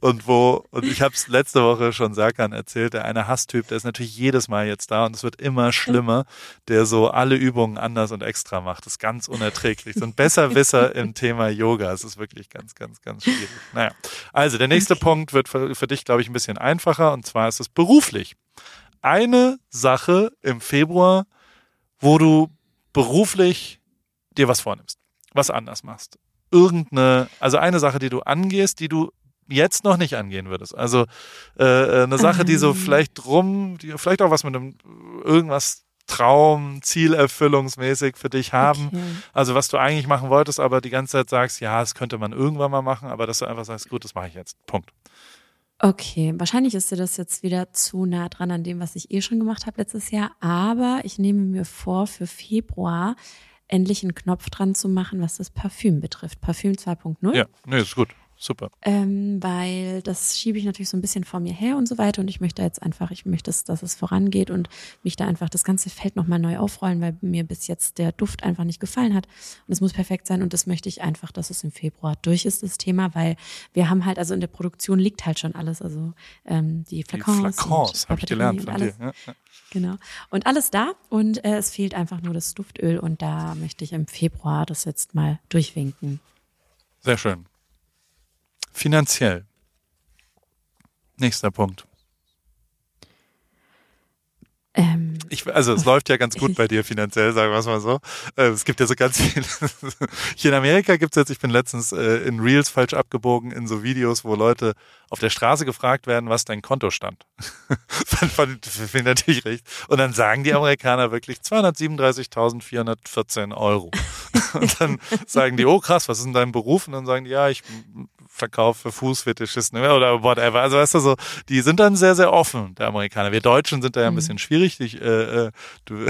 und wo, und ich habe es letzte Woche schon Serkan erzählt, der eine Hasstyp, der ist natürlich jedes Mal jetzt da und es wird immer schlimmer, der so alle Übungen anders und extra macht. Das ist ganz unerträglich. So ein Besserwisser im Thema Yoga. Es ist wirklich ganz, ganz, ganz schwierig. Naja, also der nächste Punkt wird für, für dich, glaube ich, ein bisschen einfacher und zwar ist es beruflich. Eine Sache im Februar, wo du beruflich dir was vornimmst, was anders machst. Irgendeine, also eine Sache, die du angehst, die du jetzt noch nicht angehen würdest. Also äh, eine Sache, die so Ähm. vielleicht rum, die vielleicht auch was mit einem irgendwas Traum, Zielerfüllungsmäßig für dich haben. Okay. Also was du eigentlich machen wolltest, aber die ganze Zeit sagst, ja, das könnte man irgendwann mal machen, aber dass du einfach sagst, gut, das mache ich jetzt. Punkt. Okay, wahrscheinlich ist dir das jetzt wieder zu nah dran an dem, was ich eh schon gemacht habe letztes Jahr. Aber ich nehme mir vor, für Februar endlich einen Knopf dran zu machen, was das Parfüm betrifft. Parfüm 2.0. Ja, nee, ist gut. Super. Ähm, weil das schiebe ich natürlich so ein bisschen vor mir her und so weiter. Und ich möchte jetzt einfach, ich möchte, dass, dass es vorangeht und mich da einfach das ganze Feld nochmal neu aufrollen, weil mir bis jetzt der Duft einfach nicht gefallen hat. Und es muss perfekt sein. Und das möchte ich einfach, dass es im Februar durch ist, das Thema, weil wir haben halt, also in der Produktion liegt halt schon alles. Also ähm, die Die Flakons. Flakons, und habe ich gelernt von alles. dir. Ja, ja. Genau. Und alles da. Und äh, es fehlt einfach nur das Duftöl. Und da möchte ich im Februar das jetzt mal durchwinken. Sehr schön. Finanziell. Nächster Punkt. Ähm, Ich, also es läuft ja ganz gut bei dir finanziell, sagen wir es mal so. Äh, Es gibt ja so ganz viel. Hier in Amerika gibt's jetzt, ich bin letztens äh, in Reels falsch abgebogen in so Videos, wo Leute auf der Straße gefragt werden, was dein Kontostand. Fand ich natürlich recht. Und dann sagen die Amerikaner wirklich 237.414 Euro. Und dann sagen die, oh krass, was ist denn dein Beruf? Und dann sagen die, ja, ich verkaufe Fußfetischisten oder whatever. Also weißt du so, die sind dann sehr, sehr offen, der Amerikaner. Wir Deutschen sind da ja ein bisschen schwierig. Ich, äh, äh, du,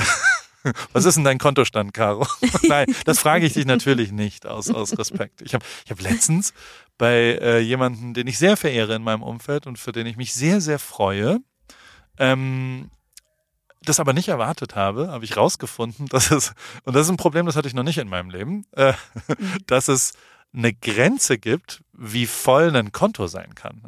was ist denn dein Kontostand, Caro? Nein, das frage ich dich natürlich nicht aus, aus Respekt. Ich habe ich hab letztens bei äh, jemanden, den ich sehr verehre in meinem Umfeld und für den ich mich sehr, sehr freue, ähm, das aber nicht erwartet habe, habe ich rausgefunden, dass es, und das ist ein Problem, das hatte ich noch nicht in meinem Leben, äh, dass es eine Grenze gibt, wie voll ein Konto sein kann.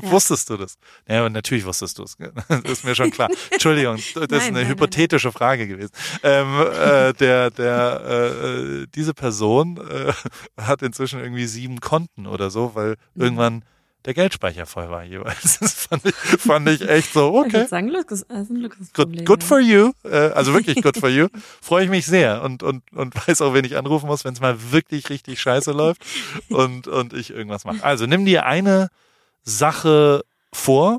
Ja. Wusstest du das? Ja, natürlich wusstest du es. Das ist mir schon klar. Entschuldigung, das ist Nein, eine nein, nein, hypothetische Frage gewesen. Ähm, äh, der, der, äh, diese Person äh, hat inzwischen irgendwie sieben Konten oder so, weil Mhm. irgendwann der Geldspeicher voll war jeweils. Das fand ich, fand ich echt so, Ich okay. würde sagen, Luxus, das ist ein Luxusproblem. Good, good for you, äh, also wirklich good for you. Freue ich mich sehr und, und, und weiß auch, wen ich anrufen muss, wenn es mal wirklich richtig scheiße läuft und, und ich irgendwas mache. Also nimm dir eine Sache vor.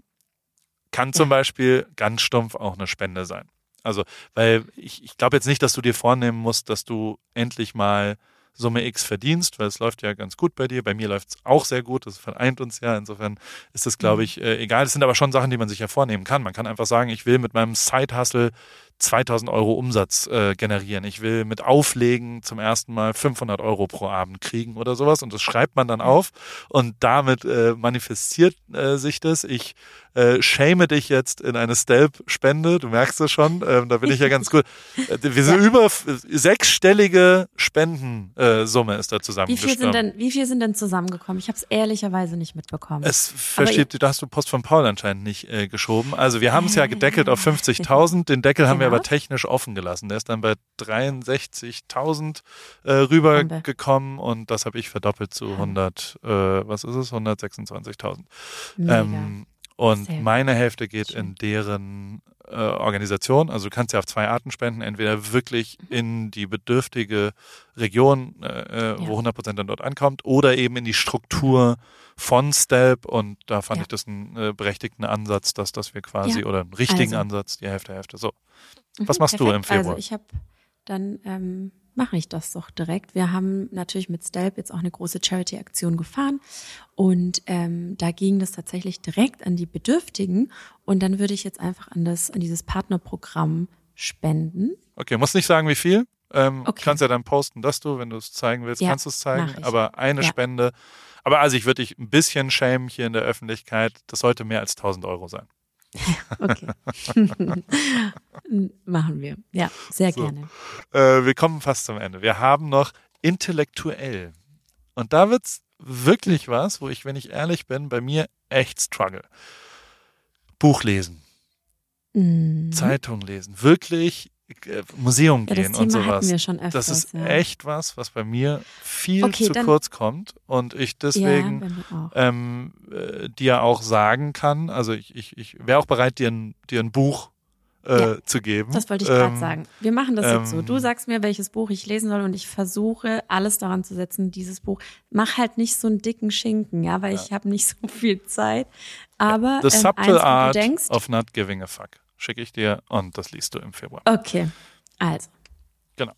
Kann zum Beispiel ganz stumpf auch eine Spende sein. Also, weil ich, ich glaube jetzt nicht, dass du dir vornehmen musst, dass du endlich mal Summe X verdienst, weil es läuft ja ganz gut bei dir. Bei mir läuft es auch sehr gut. Das vereint uns ja. Insofern ist das, glaube mhm. ich, äh, egal. Es sind aber schon Sachen, die man sich ja vornehmen kann. Man kann einfach sagen, ich will mit meinem Side-Hustle 2000 Euro Umsatz äh, generieren. Ich will mit Auflegen zum ersten Mal 500 Euro pro Abend kriegen oder sowas. Und das schreibt man dann auf und damit äh, manifestiert äh, sich das. Ich äh, shame dich jetzt in eine Stelp-Spende. Du merkst es schon. Ähm, da bin ich ja ganz gut. Äh, wir sind ja. über sechsstellige Spendensumme ist da zusammengekommen. Wie viel sind denn, wie viel sind denn zusammengekommen? Ich habe es ehrlicherweise nicht mitbekommen. Es verschiebt, da hast du Post von Paul anscheinend nicht äh, geschoben. Also wir haben es ja gedeckelt auf 50.000. Den Deckel haben wir aber technisch offen gelassen. Der ist dann bei 63.000 äh, rübergekommen und das habe ich verdoppelt zu 100, äh, was ist es, 126.000. Ähm, und Sehr meine Hälfte geht Schön. in deren äh, Organisation. Also du kannst ja auf zwei Arten spenden. Entweder wirklich mhm. in die bedürftige Region, äh, äh ja. wo 100 Prozent dann dort ankommt, oder eben in die Struktur von Stelp. Und da fand ja. ich das einen äh, berechtigten Ansatz, dass, dass wir quasi, ja. oder einen richtigen also. Ansatz, die Hälfte, Hälfte. So. Was mhm, machst Perfekt. du im Februar? Also ich habe dann ähm, mache ich das doch direkt. Wir haben natürlich mit Stelp jetzt auch eine große Charity-Aktion gefahren und ähm, da ging das tatsächlich direkt an die Bedürftigen und dann würde ich jetzt einfach an das an dieses Partnerprogramm spenden. Okay, muss nicht sagen, wie viel. Ähm, okay. Kannst ja dann posten, dass du, wenn du es zeigen willst, ja, kannst du es zeigen. Aber eine ja. Spende. Aber also ich würde dich ein bisschen schämen hier in der Öffentlichkeit. Das sollte mehr als 1000 Euro sein. okay. Machen wir. Ja, sehr so. gerne. Äh, wir kommen fast zum Ende. Wir haben noch intellektuell. Und da wird es wirklich was, wo ich, wenn ich ehrlich bin, bei mir echt struggle. Buch lesen. Mhm. Zeitung lesen. Wirklich Museum ja, gehen und sowas. Öfters, das ist ja. echt was, was bei mir viel okay, zu kurz kommt und ich deswegen ja, ähm, äh, dir auch sagen kann, also ich, ich, ich wäre auch bereit, dir ein, dir ein Buch äh, zu geben. Das wollte ich gerade ähm, sagen. Wir machen das ähm, jetzt so. Du ähm, sagst mir, welches Buch ich lesen soll und ich versuche alles daran zu setzen, dieses Buch. Mach halt nicht so einen dicken Schinken, ja, weil ich habe nicht so viel Zeit. Aber The ähm, Subtle Art denkst, of Not Giving a Fuck schicke ich dir und das liest du im Februar. Okay, also. Genau.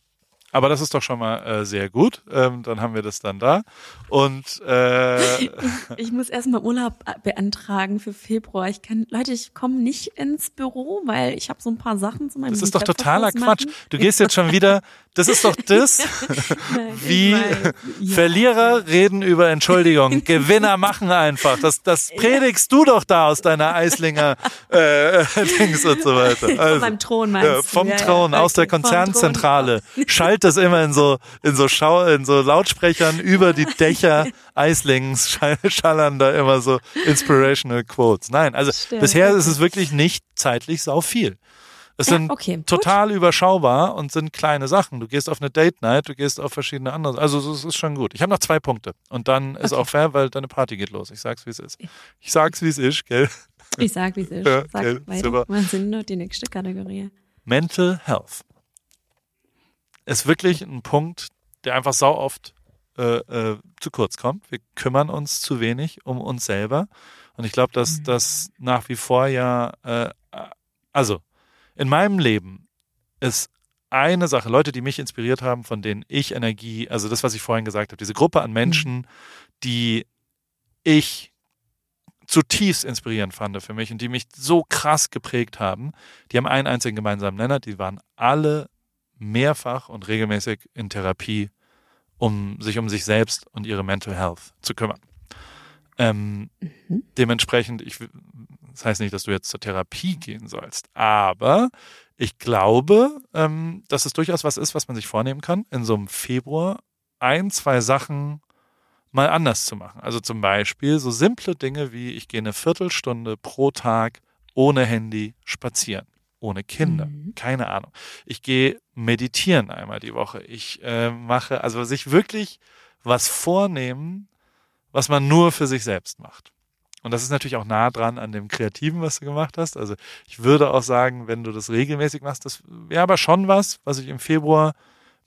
Aber das ist doch schon mal äh, sehr gut. Ähm, dann haben wir das dann da. Und äh, ich muss erstmal Urlaub äh, beantragen für Februar. Ich kann, Leute, ich komme nicht ins Büro, weil ich habe so ein paar Sachen zu meinem Das ist doch totaler Quatsch. Du gehst jetzt schon wieder, das ist doch das, Nein, wie ja. Verlierer reden über Entschuldigung. Gewinner machen einfach. Das, das predigst du doch da aus deiner Eislinger äh, Dings und so weiter. Also, von meinem Thron meinst du? Vom ja, Thron, ja, aus der Konzernzentrale. Schalt das immer in so, in so Schau, in so Lautsprechern über die Dächer Eislings schallern da immer so inspirational Quotes. Nein, also Stimmt. bisher ist es wirklich nicht zeitlich sau viel. Es ja, sind okay, total gut. überschaubar und sind kleine Sachen. Du gehst auf eine Date Night, du gehst auf verschiedene andere. Also es ist schon gut. Ich habe noch zwei Punkte und dann ist okay. auch fair, weil deine Party geht los. Ich sag's, wie es ist. Ich sag's, wie es ist, gell? Ich sag, wie es ist. Ja, sag gell, weiter. Super. Was sind nur die nächste Kategorie? Mental Health ist wirklich ein Punkt, der einfach sau oft äh, äh, zu kurz kommt. Wir kümmern uns zu wenig um uns selber. Und ich glaube, dass mhm. das nach wie vor ja, äh, also in meinem Leben ist eine Sache, Leute, die mich inspiriert haben, von denen ich Energie, also das, was ich vorhin gesagt habe, diese Gruppe an Menschen, mhm. die ich zutiefst inspirierend fand für mich und die mich so krass geprägt haben, die haben einen einzigen gemeinsamen Nenner, die waren alle mehrfach und regelmäßig in Therapie, um sich um sich selbst und ihre Mental Health zu kümmern. Ähm, mhm. Dementsprechend, ich, das heißt nicht, dass du jetzt zur Therapie gehen sollst, aber ich glaube, ähm, dass es durchaus was ist, was man sich vornehmen kann, in so einem Februar ein, zwei Sachen mal anders zu machen. Also zum Beispiel so simple Dinge wie ich gehe eine Viertelstunde pro Tag ohne Handy spazieren ohne Kinder. Mhm. Keine Ahnung. Ich gehe meditieren einmal die Woche. Ich äh, mache, also sich wirklich was vornehmen, was man nur für sich selbst macht. Und das ist natürlich auch nah dran an dem Kreativen, was du gemacht hast. Also ich würde auch sagen, wenn du das regelmäßig machst, das wäre aber schon was, was ich im Februar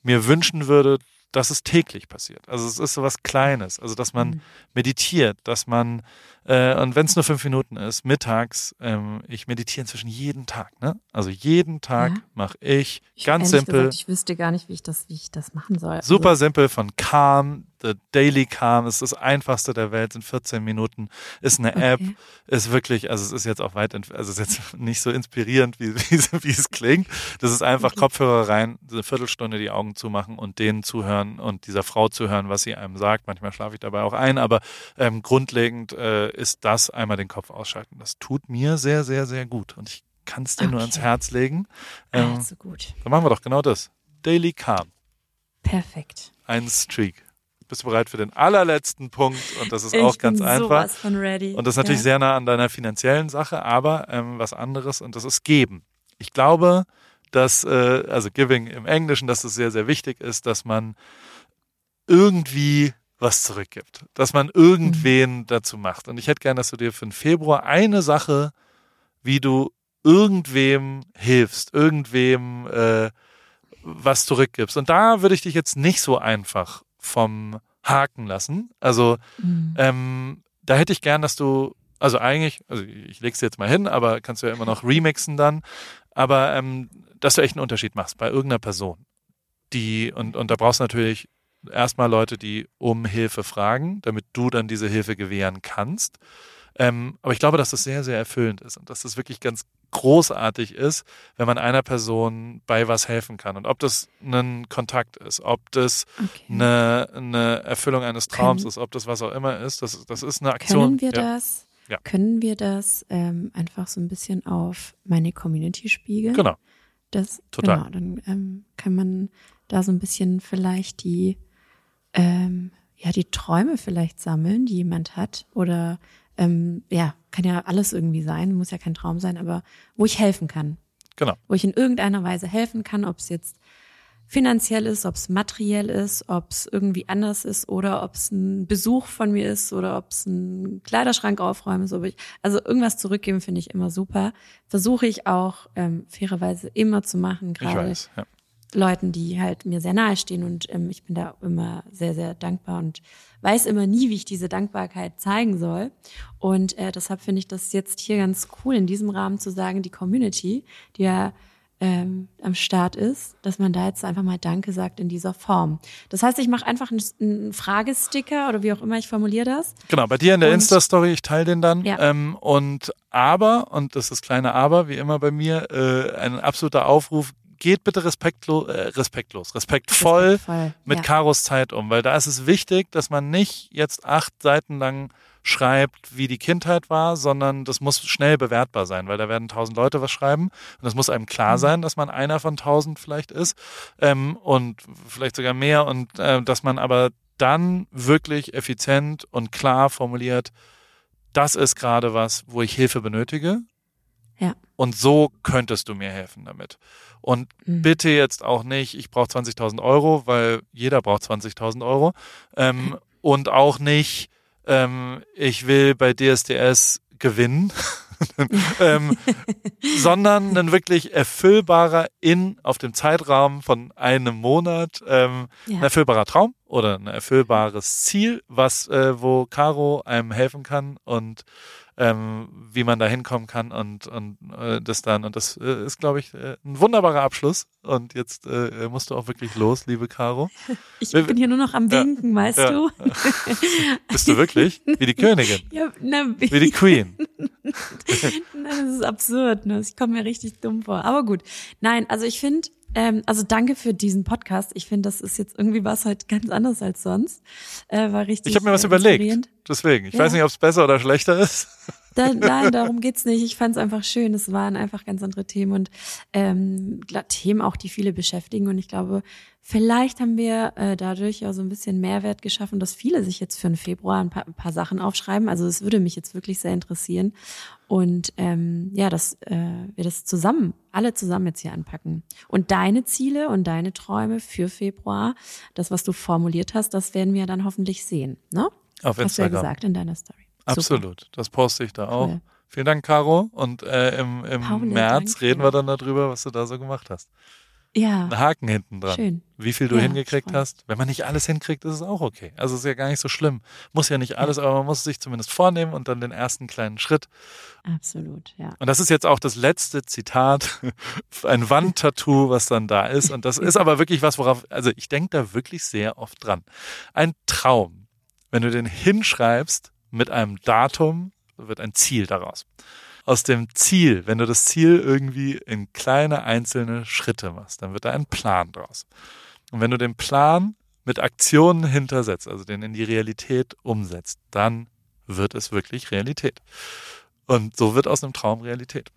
mir wünschen würde, dass es täglich passiert. Also es ist so was Kleines. Also dass man mhm. meditiert, dass man Äh, und wenn es nur fünf Minuten ist, mittags, ähm, ich meditiere inzwischen jeden Tag, ne? Also jeden Tag Ja. mache ich, Ich, ganz simpel, Gesagt, ich wüsste gar nicht, wie ich das, wie ich das machen soll. super Also, simpel von Calm, The Daily Calm, ist das einfachste der Welt, sind 14 Minuten, ist eine App, Okay. ist wirklich, also es ist jetzt auch weit, also es ist jetzt nicht so inspirierend, wie, wie, es- wie es klingt. Das ist einfach Okay. Kopfhörer rein, eine Viertelstunde die Augen zumachen und denen zuhören und dieser Frau zuhören, was sie einem sagt. Manchmal schlafe ich dabei auch ein, aber ähm, grundlegend äh, ist das einmal den Kopf ausschalten. Das tut mir sehr, sehr, sehr gut und ich kann es dir nur Okay. ans Herz legen. Ähm, also gut. dann machen wir doch genau das. Daily Calm, Perfekt. ein Streak. Bist du bereit für den allerletzten Punkt? Und das ist ich auch ganz einfach. sowas von ready. Und das ist natürlich ja. sehr nah an deiner finanziellen Sache, aber ähm, was anderes und das ist geben. Ich glaube, dass, äh, also Giving im Englischen, dass es sehr, sehr wichtig ist, dass man irgendwie was zurückgibt, dass man irgendwen Mhm. dazu macht. Und ich hätte gern, dass du dir für den Februar eine Sache, wie du irgendwem hilfst, irgendwem äh, was zurückgibst. Und da würde ich dich jetzt nicht so einfach vom Haken lassen. Also Mhm. ähm, da hätte ich gern, dass du, also eigentlich, also ich leg's dir jetzt mal hin, aber kannst du ja immer noch remixen dann, aber ähm, dass du echt einen Unterschied machst bei irgendeiner Person. Die, und, und da brauchst du natürlich erstmal Leute, die um Hilfe fragen, damit du dann diese Hilfe gewähren kannst. Ähm, aber ich glaube, dass das sehr, sehr erfüllend ist und dass das wirklich ganz großartig ist, wenn man einer Person bei was helfen kann. Und ob das ein Kontakt ist, ob das okay. eine, eine Erfüllung eines Traums Können- ist, ob das was auch immer ist, das, das ist eine Aktion. Können wir ja, das? Ja. Können wir das ähm, einfach so ein bisschen auf meine Community spiegeln? Genau. Das, Total. Genau, dann ähm, kann man da so ein bisschen vielleicht die, ähm, ja, die Träume vielleicht sammeln, die jemand hat. Oder ähm, ja, kann ja alles irgendwie sein, muss ja kein Traum sein, aber wo ich helfen kann. Genau. Wo ich in irgendeiner Weise helfen kann, ob es jetzt finanziell ist, ob es materiell ist, ob es irgendwie anders ist oder ob es ein Besuch von mir ist oder ob es ein Kleiderschrank aufräumen ist. Ob ich, also irgendwas zurückgeben finde ich immer super. Versuche ich auch ähm, fairerweise immer zu machen, Ich gerade weiß. Ja. Leuten, die halt mir sehr nahe stehen und ähm, ich bin da immer sehr, sehr dankbar und weiß immer nie, wie ich diese Dankbarkeit zeigen soll. Und äh, deshalb finde ich das jetzt hier ganz cool, in diesem Rahmen zu sagen, die Community, die ja ähm, am Start ist, dass man da jetzt einfach mal Danke sagt in dieser Form. Das heißt, ich mache einfach einen, einen Fragesticker oder wie auch immer ich formuliere das. Genau, bei dir in der Insta-Story, ich teile den dann. Ja. Ähm, und aber, und das ist kleine Aber, wie immer bei mir, äh, ein absoluter Aufruf, geht bitte respektlos, äh, respektlos, respektvoll Respektvoll, mit ja. Karos Zeit um, weil da ist es wichtig, dass man nicht jetzt acht Seiten lang schreibt, wie die Kindheit war, sondern das muss schnell bewertbar sein, weil da werden tausend Leute was schreiben und es muss einem klar Mhm. sein, dass man einer von tausend vielleicht ist ähm, und vielleicht sogar mehr und äh, dass man aber dann wirklich effizient und klar formuliert, das ist gerade was, wo ich Hilfe benötige. Ja. Und so könntest du mir helfen damit. Und Mhm. bitte jetzt auch nicht, ich brauche 20.000 Euro, weil jeder braucht 20.000 Euro. Ähm, und auch nicht, ähm, ich will bei DSDS gewinnen, ähm, sondern ein wirklich erfüllbarer in auf dem Zeitraum von einem Monat ähm, Ja. ein erfüllbarer Traum oder ein erfüllbares Ziel, was äh, wo Caro einem helfen kann und ähm, wie man da hinkommen kann und und äh, das dann und das äh, ist glaube ich äh, ein wunderbarer Abschluss und jetzt äh, musst du auch wirklich los, liebe Caro. Ich wir- bin hier nur noch am Ja. Winken, weißt Ja. du? Bist du wirklich wie die Königin, Ja, na, wie die Queen? Nein, das ist absurd. Ne? Ich komme mir richtig dumm vor. Aber gut. Nein, also ich finde, ähm, also danke für diesen Podcast. Ich finde, das ist jetzt irgendwie was halt ganz anders als sonst. Äh, war richtig. Ich habe mir was äh, überlegt, deswegen. Ich Ja. weiß nicht, ob es besser oder schlechter ist. Da, nein, darum geht's nicht. Ich fand es einfach schön. Es waren einfach ganz andere Themen und ähm, Themen auch, die viele beschäftigen. Und ich glaube, vielleicht haben wir äh, dadurch ja so ein bisschen Mehrwert geschaffen, dass viele sich jetzt für den Februar ein paar, ein paar Sachen aufschreiben. Also es würde mich jetzt wirklich sehr interessieren. Und ähm, ja, dass äh, wir das zusammen, alle zusammen jetzt hier anpacken. Und deine Ziele und deine Träume für Februar, das, was du formuliert hast, das werden wir dann hoffentlich sehen. Ne? Auf Hast du ja Instagram. gesagt in deiner Story. Super. Absolut. Das poste ich da auch. Cool. Vielen Dank, Caro. Und äh, im, im Paule, März danke. reden wir dann darüber, was du da so gemacht hast. Ja. Ein Haken hinten dran. Schön. Wie viel du Ja, hingekriegt voll. hast. Wenn man nicht alles hinkriegt, ist es auch okay. Also ist ja gar nicht so schlimm. Muss ja nicht alles, aber man muss sich zumindest vornehmen und dann den ersten kleinen Schritt. Absolut, ja. Und das ist jetzt auch das letzte Zitat, ein Wandtattoo, was dann da ist. Und das ist aber wirklich was, worauf, also ich denke da wirklich sehr oft dran. Ein Traum, wenn du den hinschreibst mit einem Datum, wird ein Ziel daraus. Aus dem Ziel, wenn du das Ziel irgendwie in kleine einzelne Schritte machst, dann wird da ein Plan draus. Und wenn du den Plan mit Aktionen hintersetzt, also den in die Realität umsetzt, dann wird es wirklich Realität. Und so wird aus einem Traum Realität.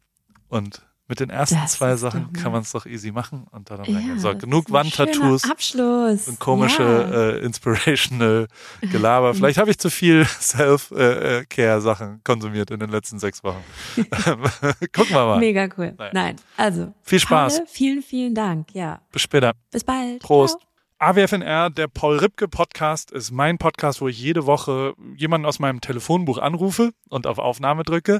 Und mit den ersten Das zwei Sachen kann man es doch easy machen und dann Ja, reingehen. So, genug Wandtattoos Abschluss. und komische Ja. äh, inspirational Gelaber. Vielleicht habe ich zu viel Self-Care-Sachen konsumiert in den letzten sechs Wochen. Gucken wir mal. Mega cool. Naja. Nein, also. Viel Spaß. Paul, vielen, vielen Dank. Ja. Bis später. Bis bald. Prost. Ciao. AWFNR, der Paul Ripke Podcast, ist mein Podcast, wo ich jede Woche jemanden aus meinem Telefonbuch anrufe und auf Aufnahme drücke.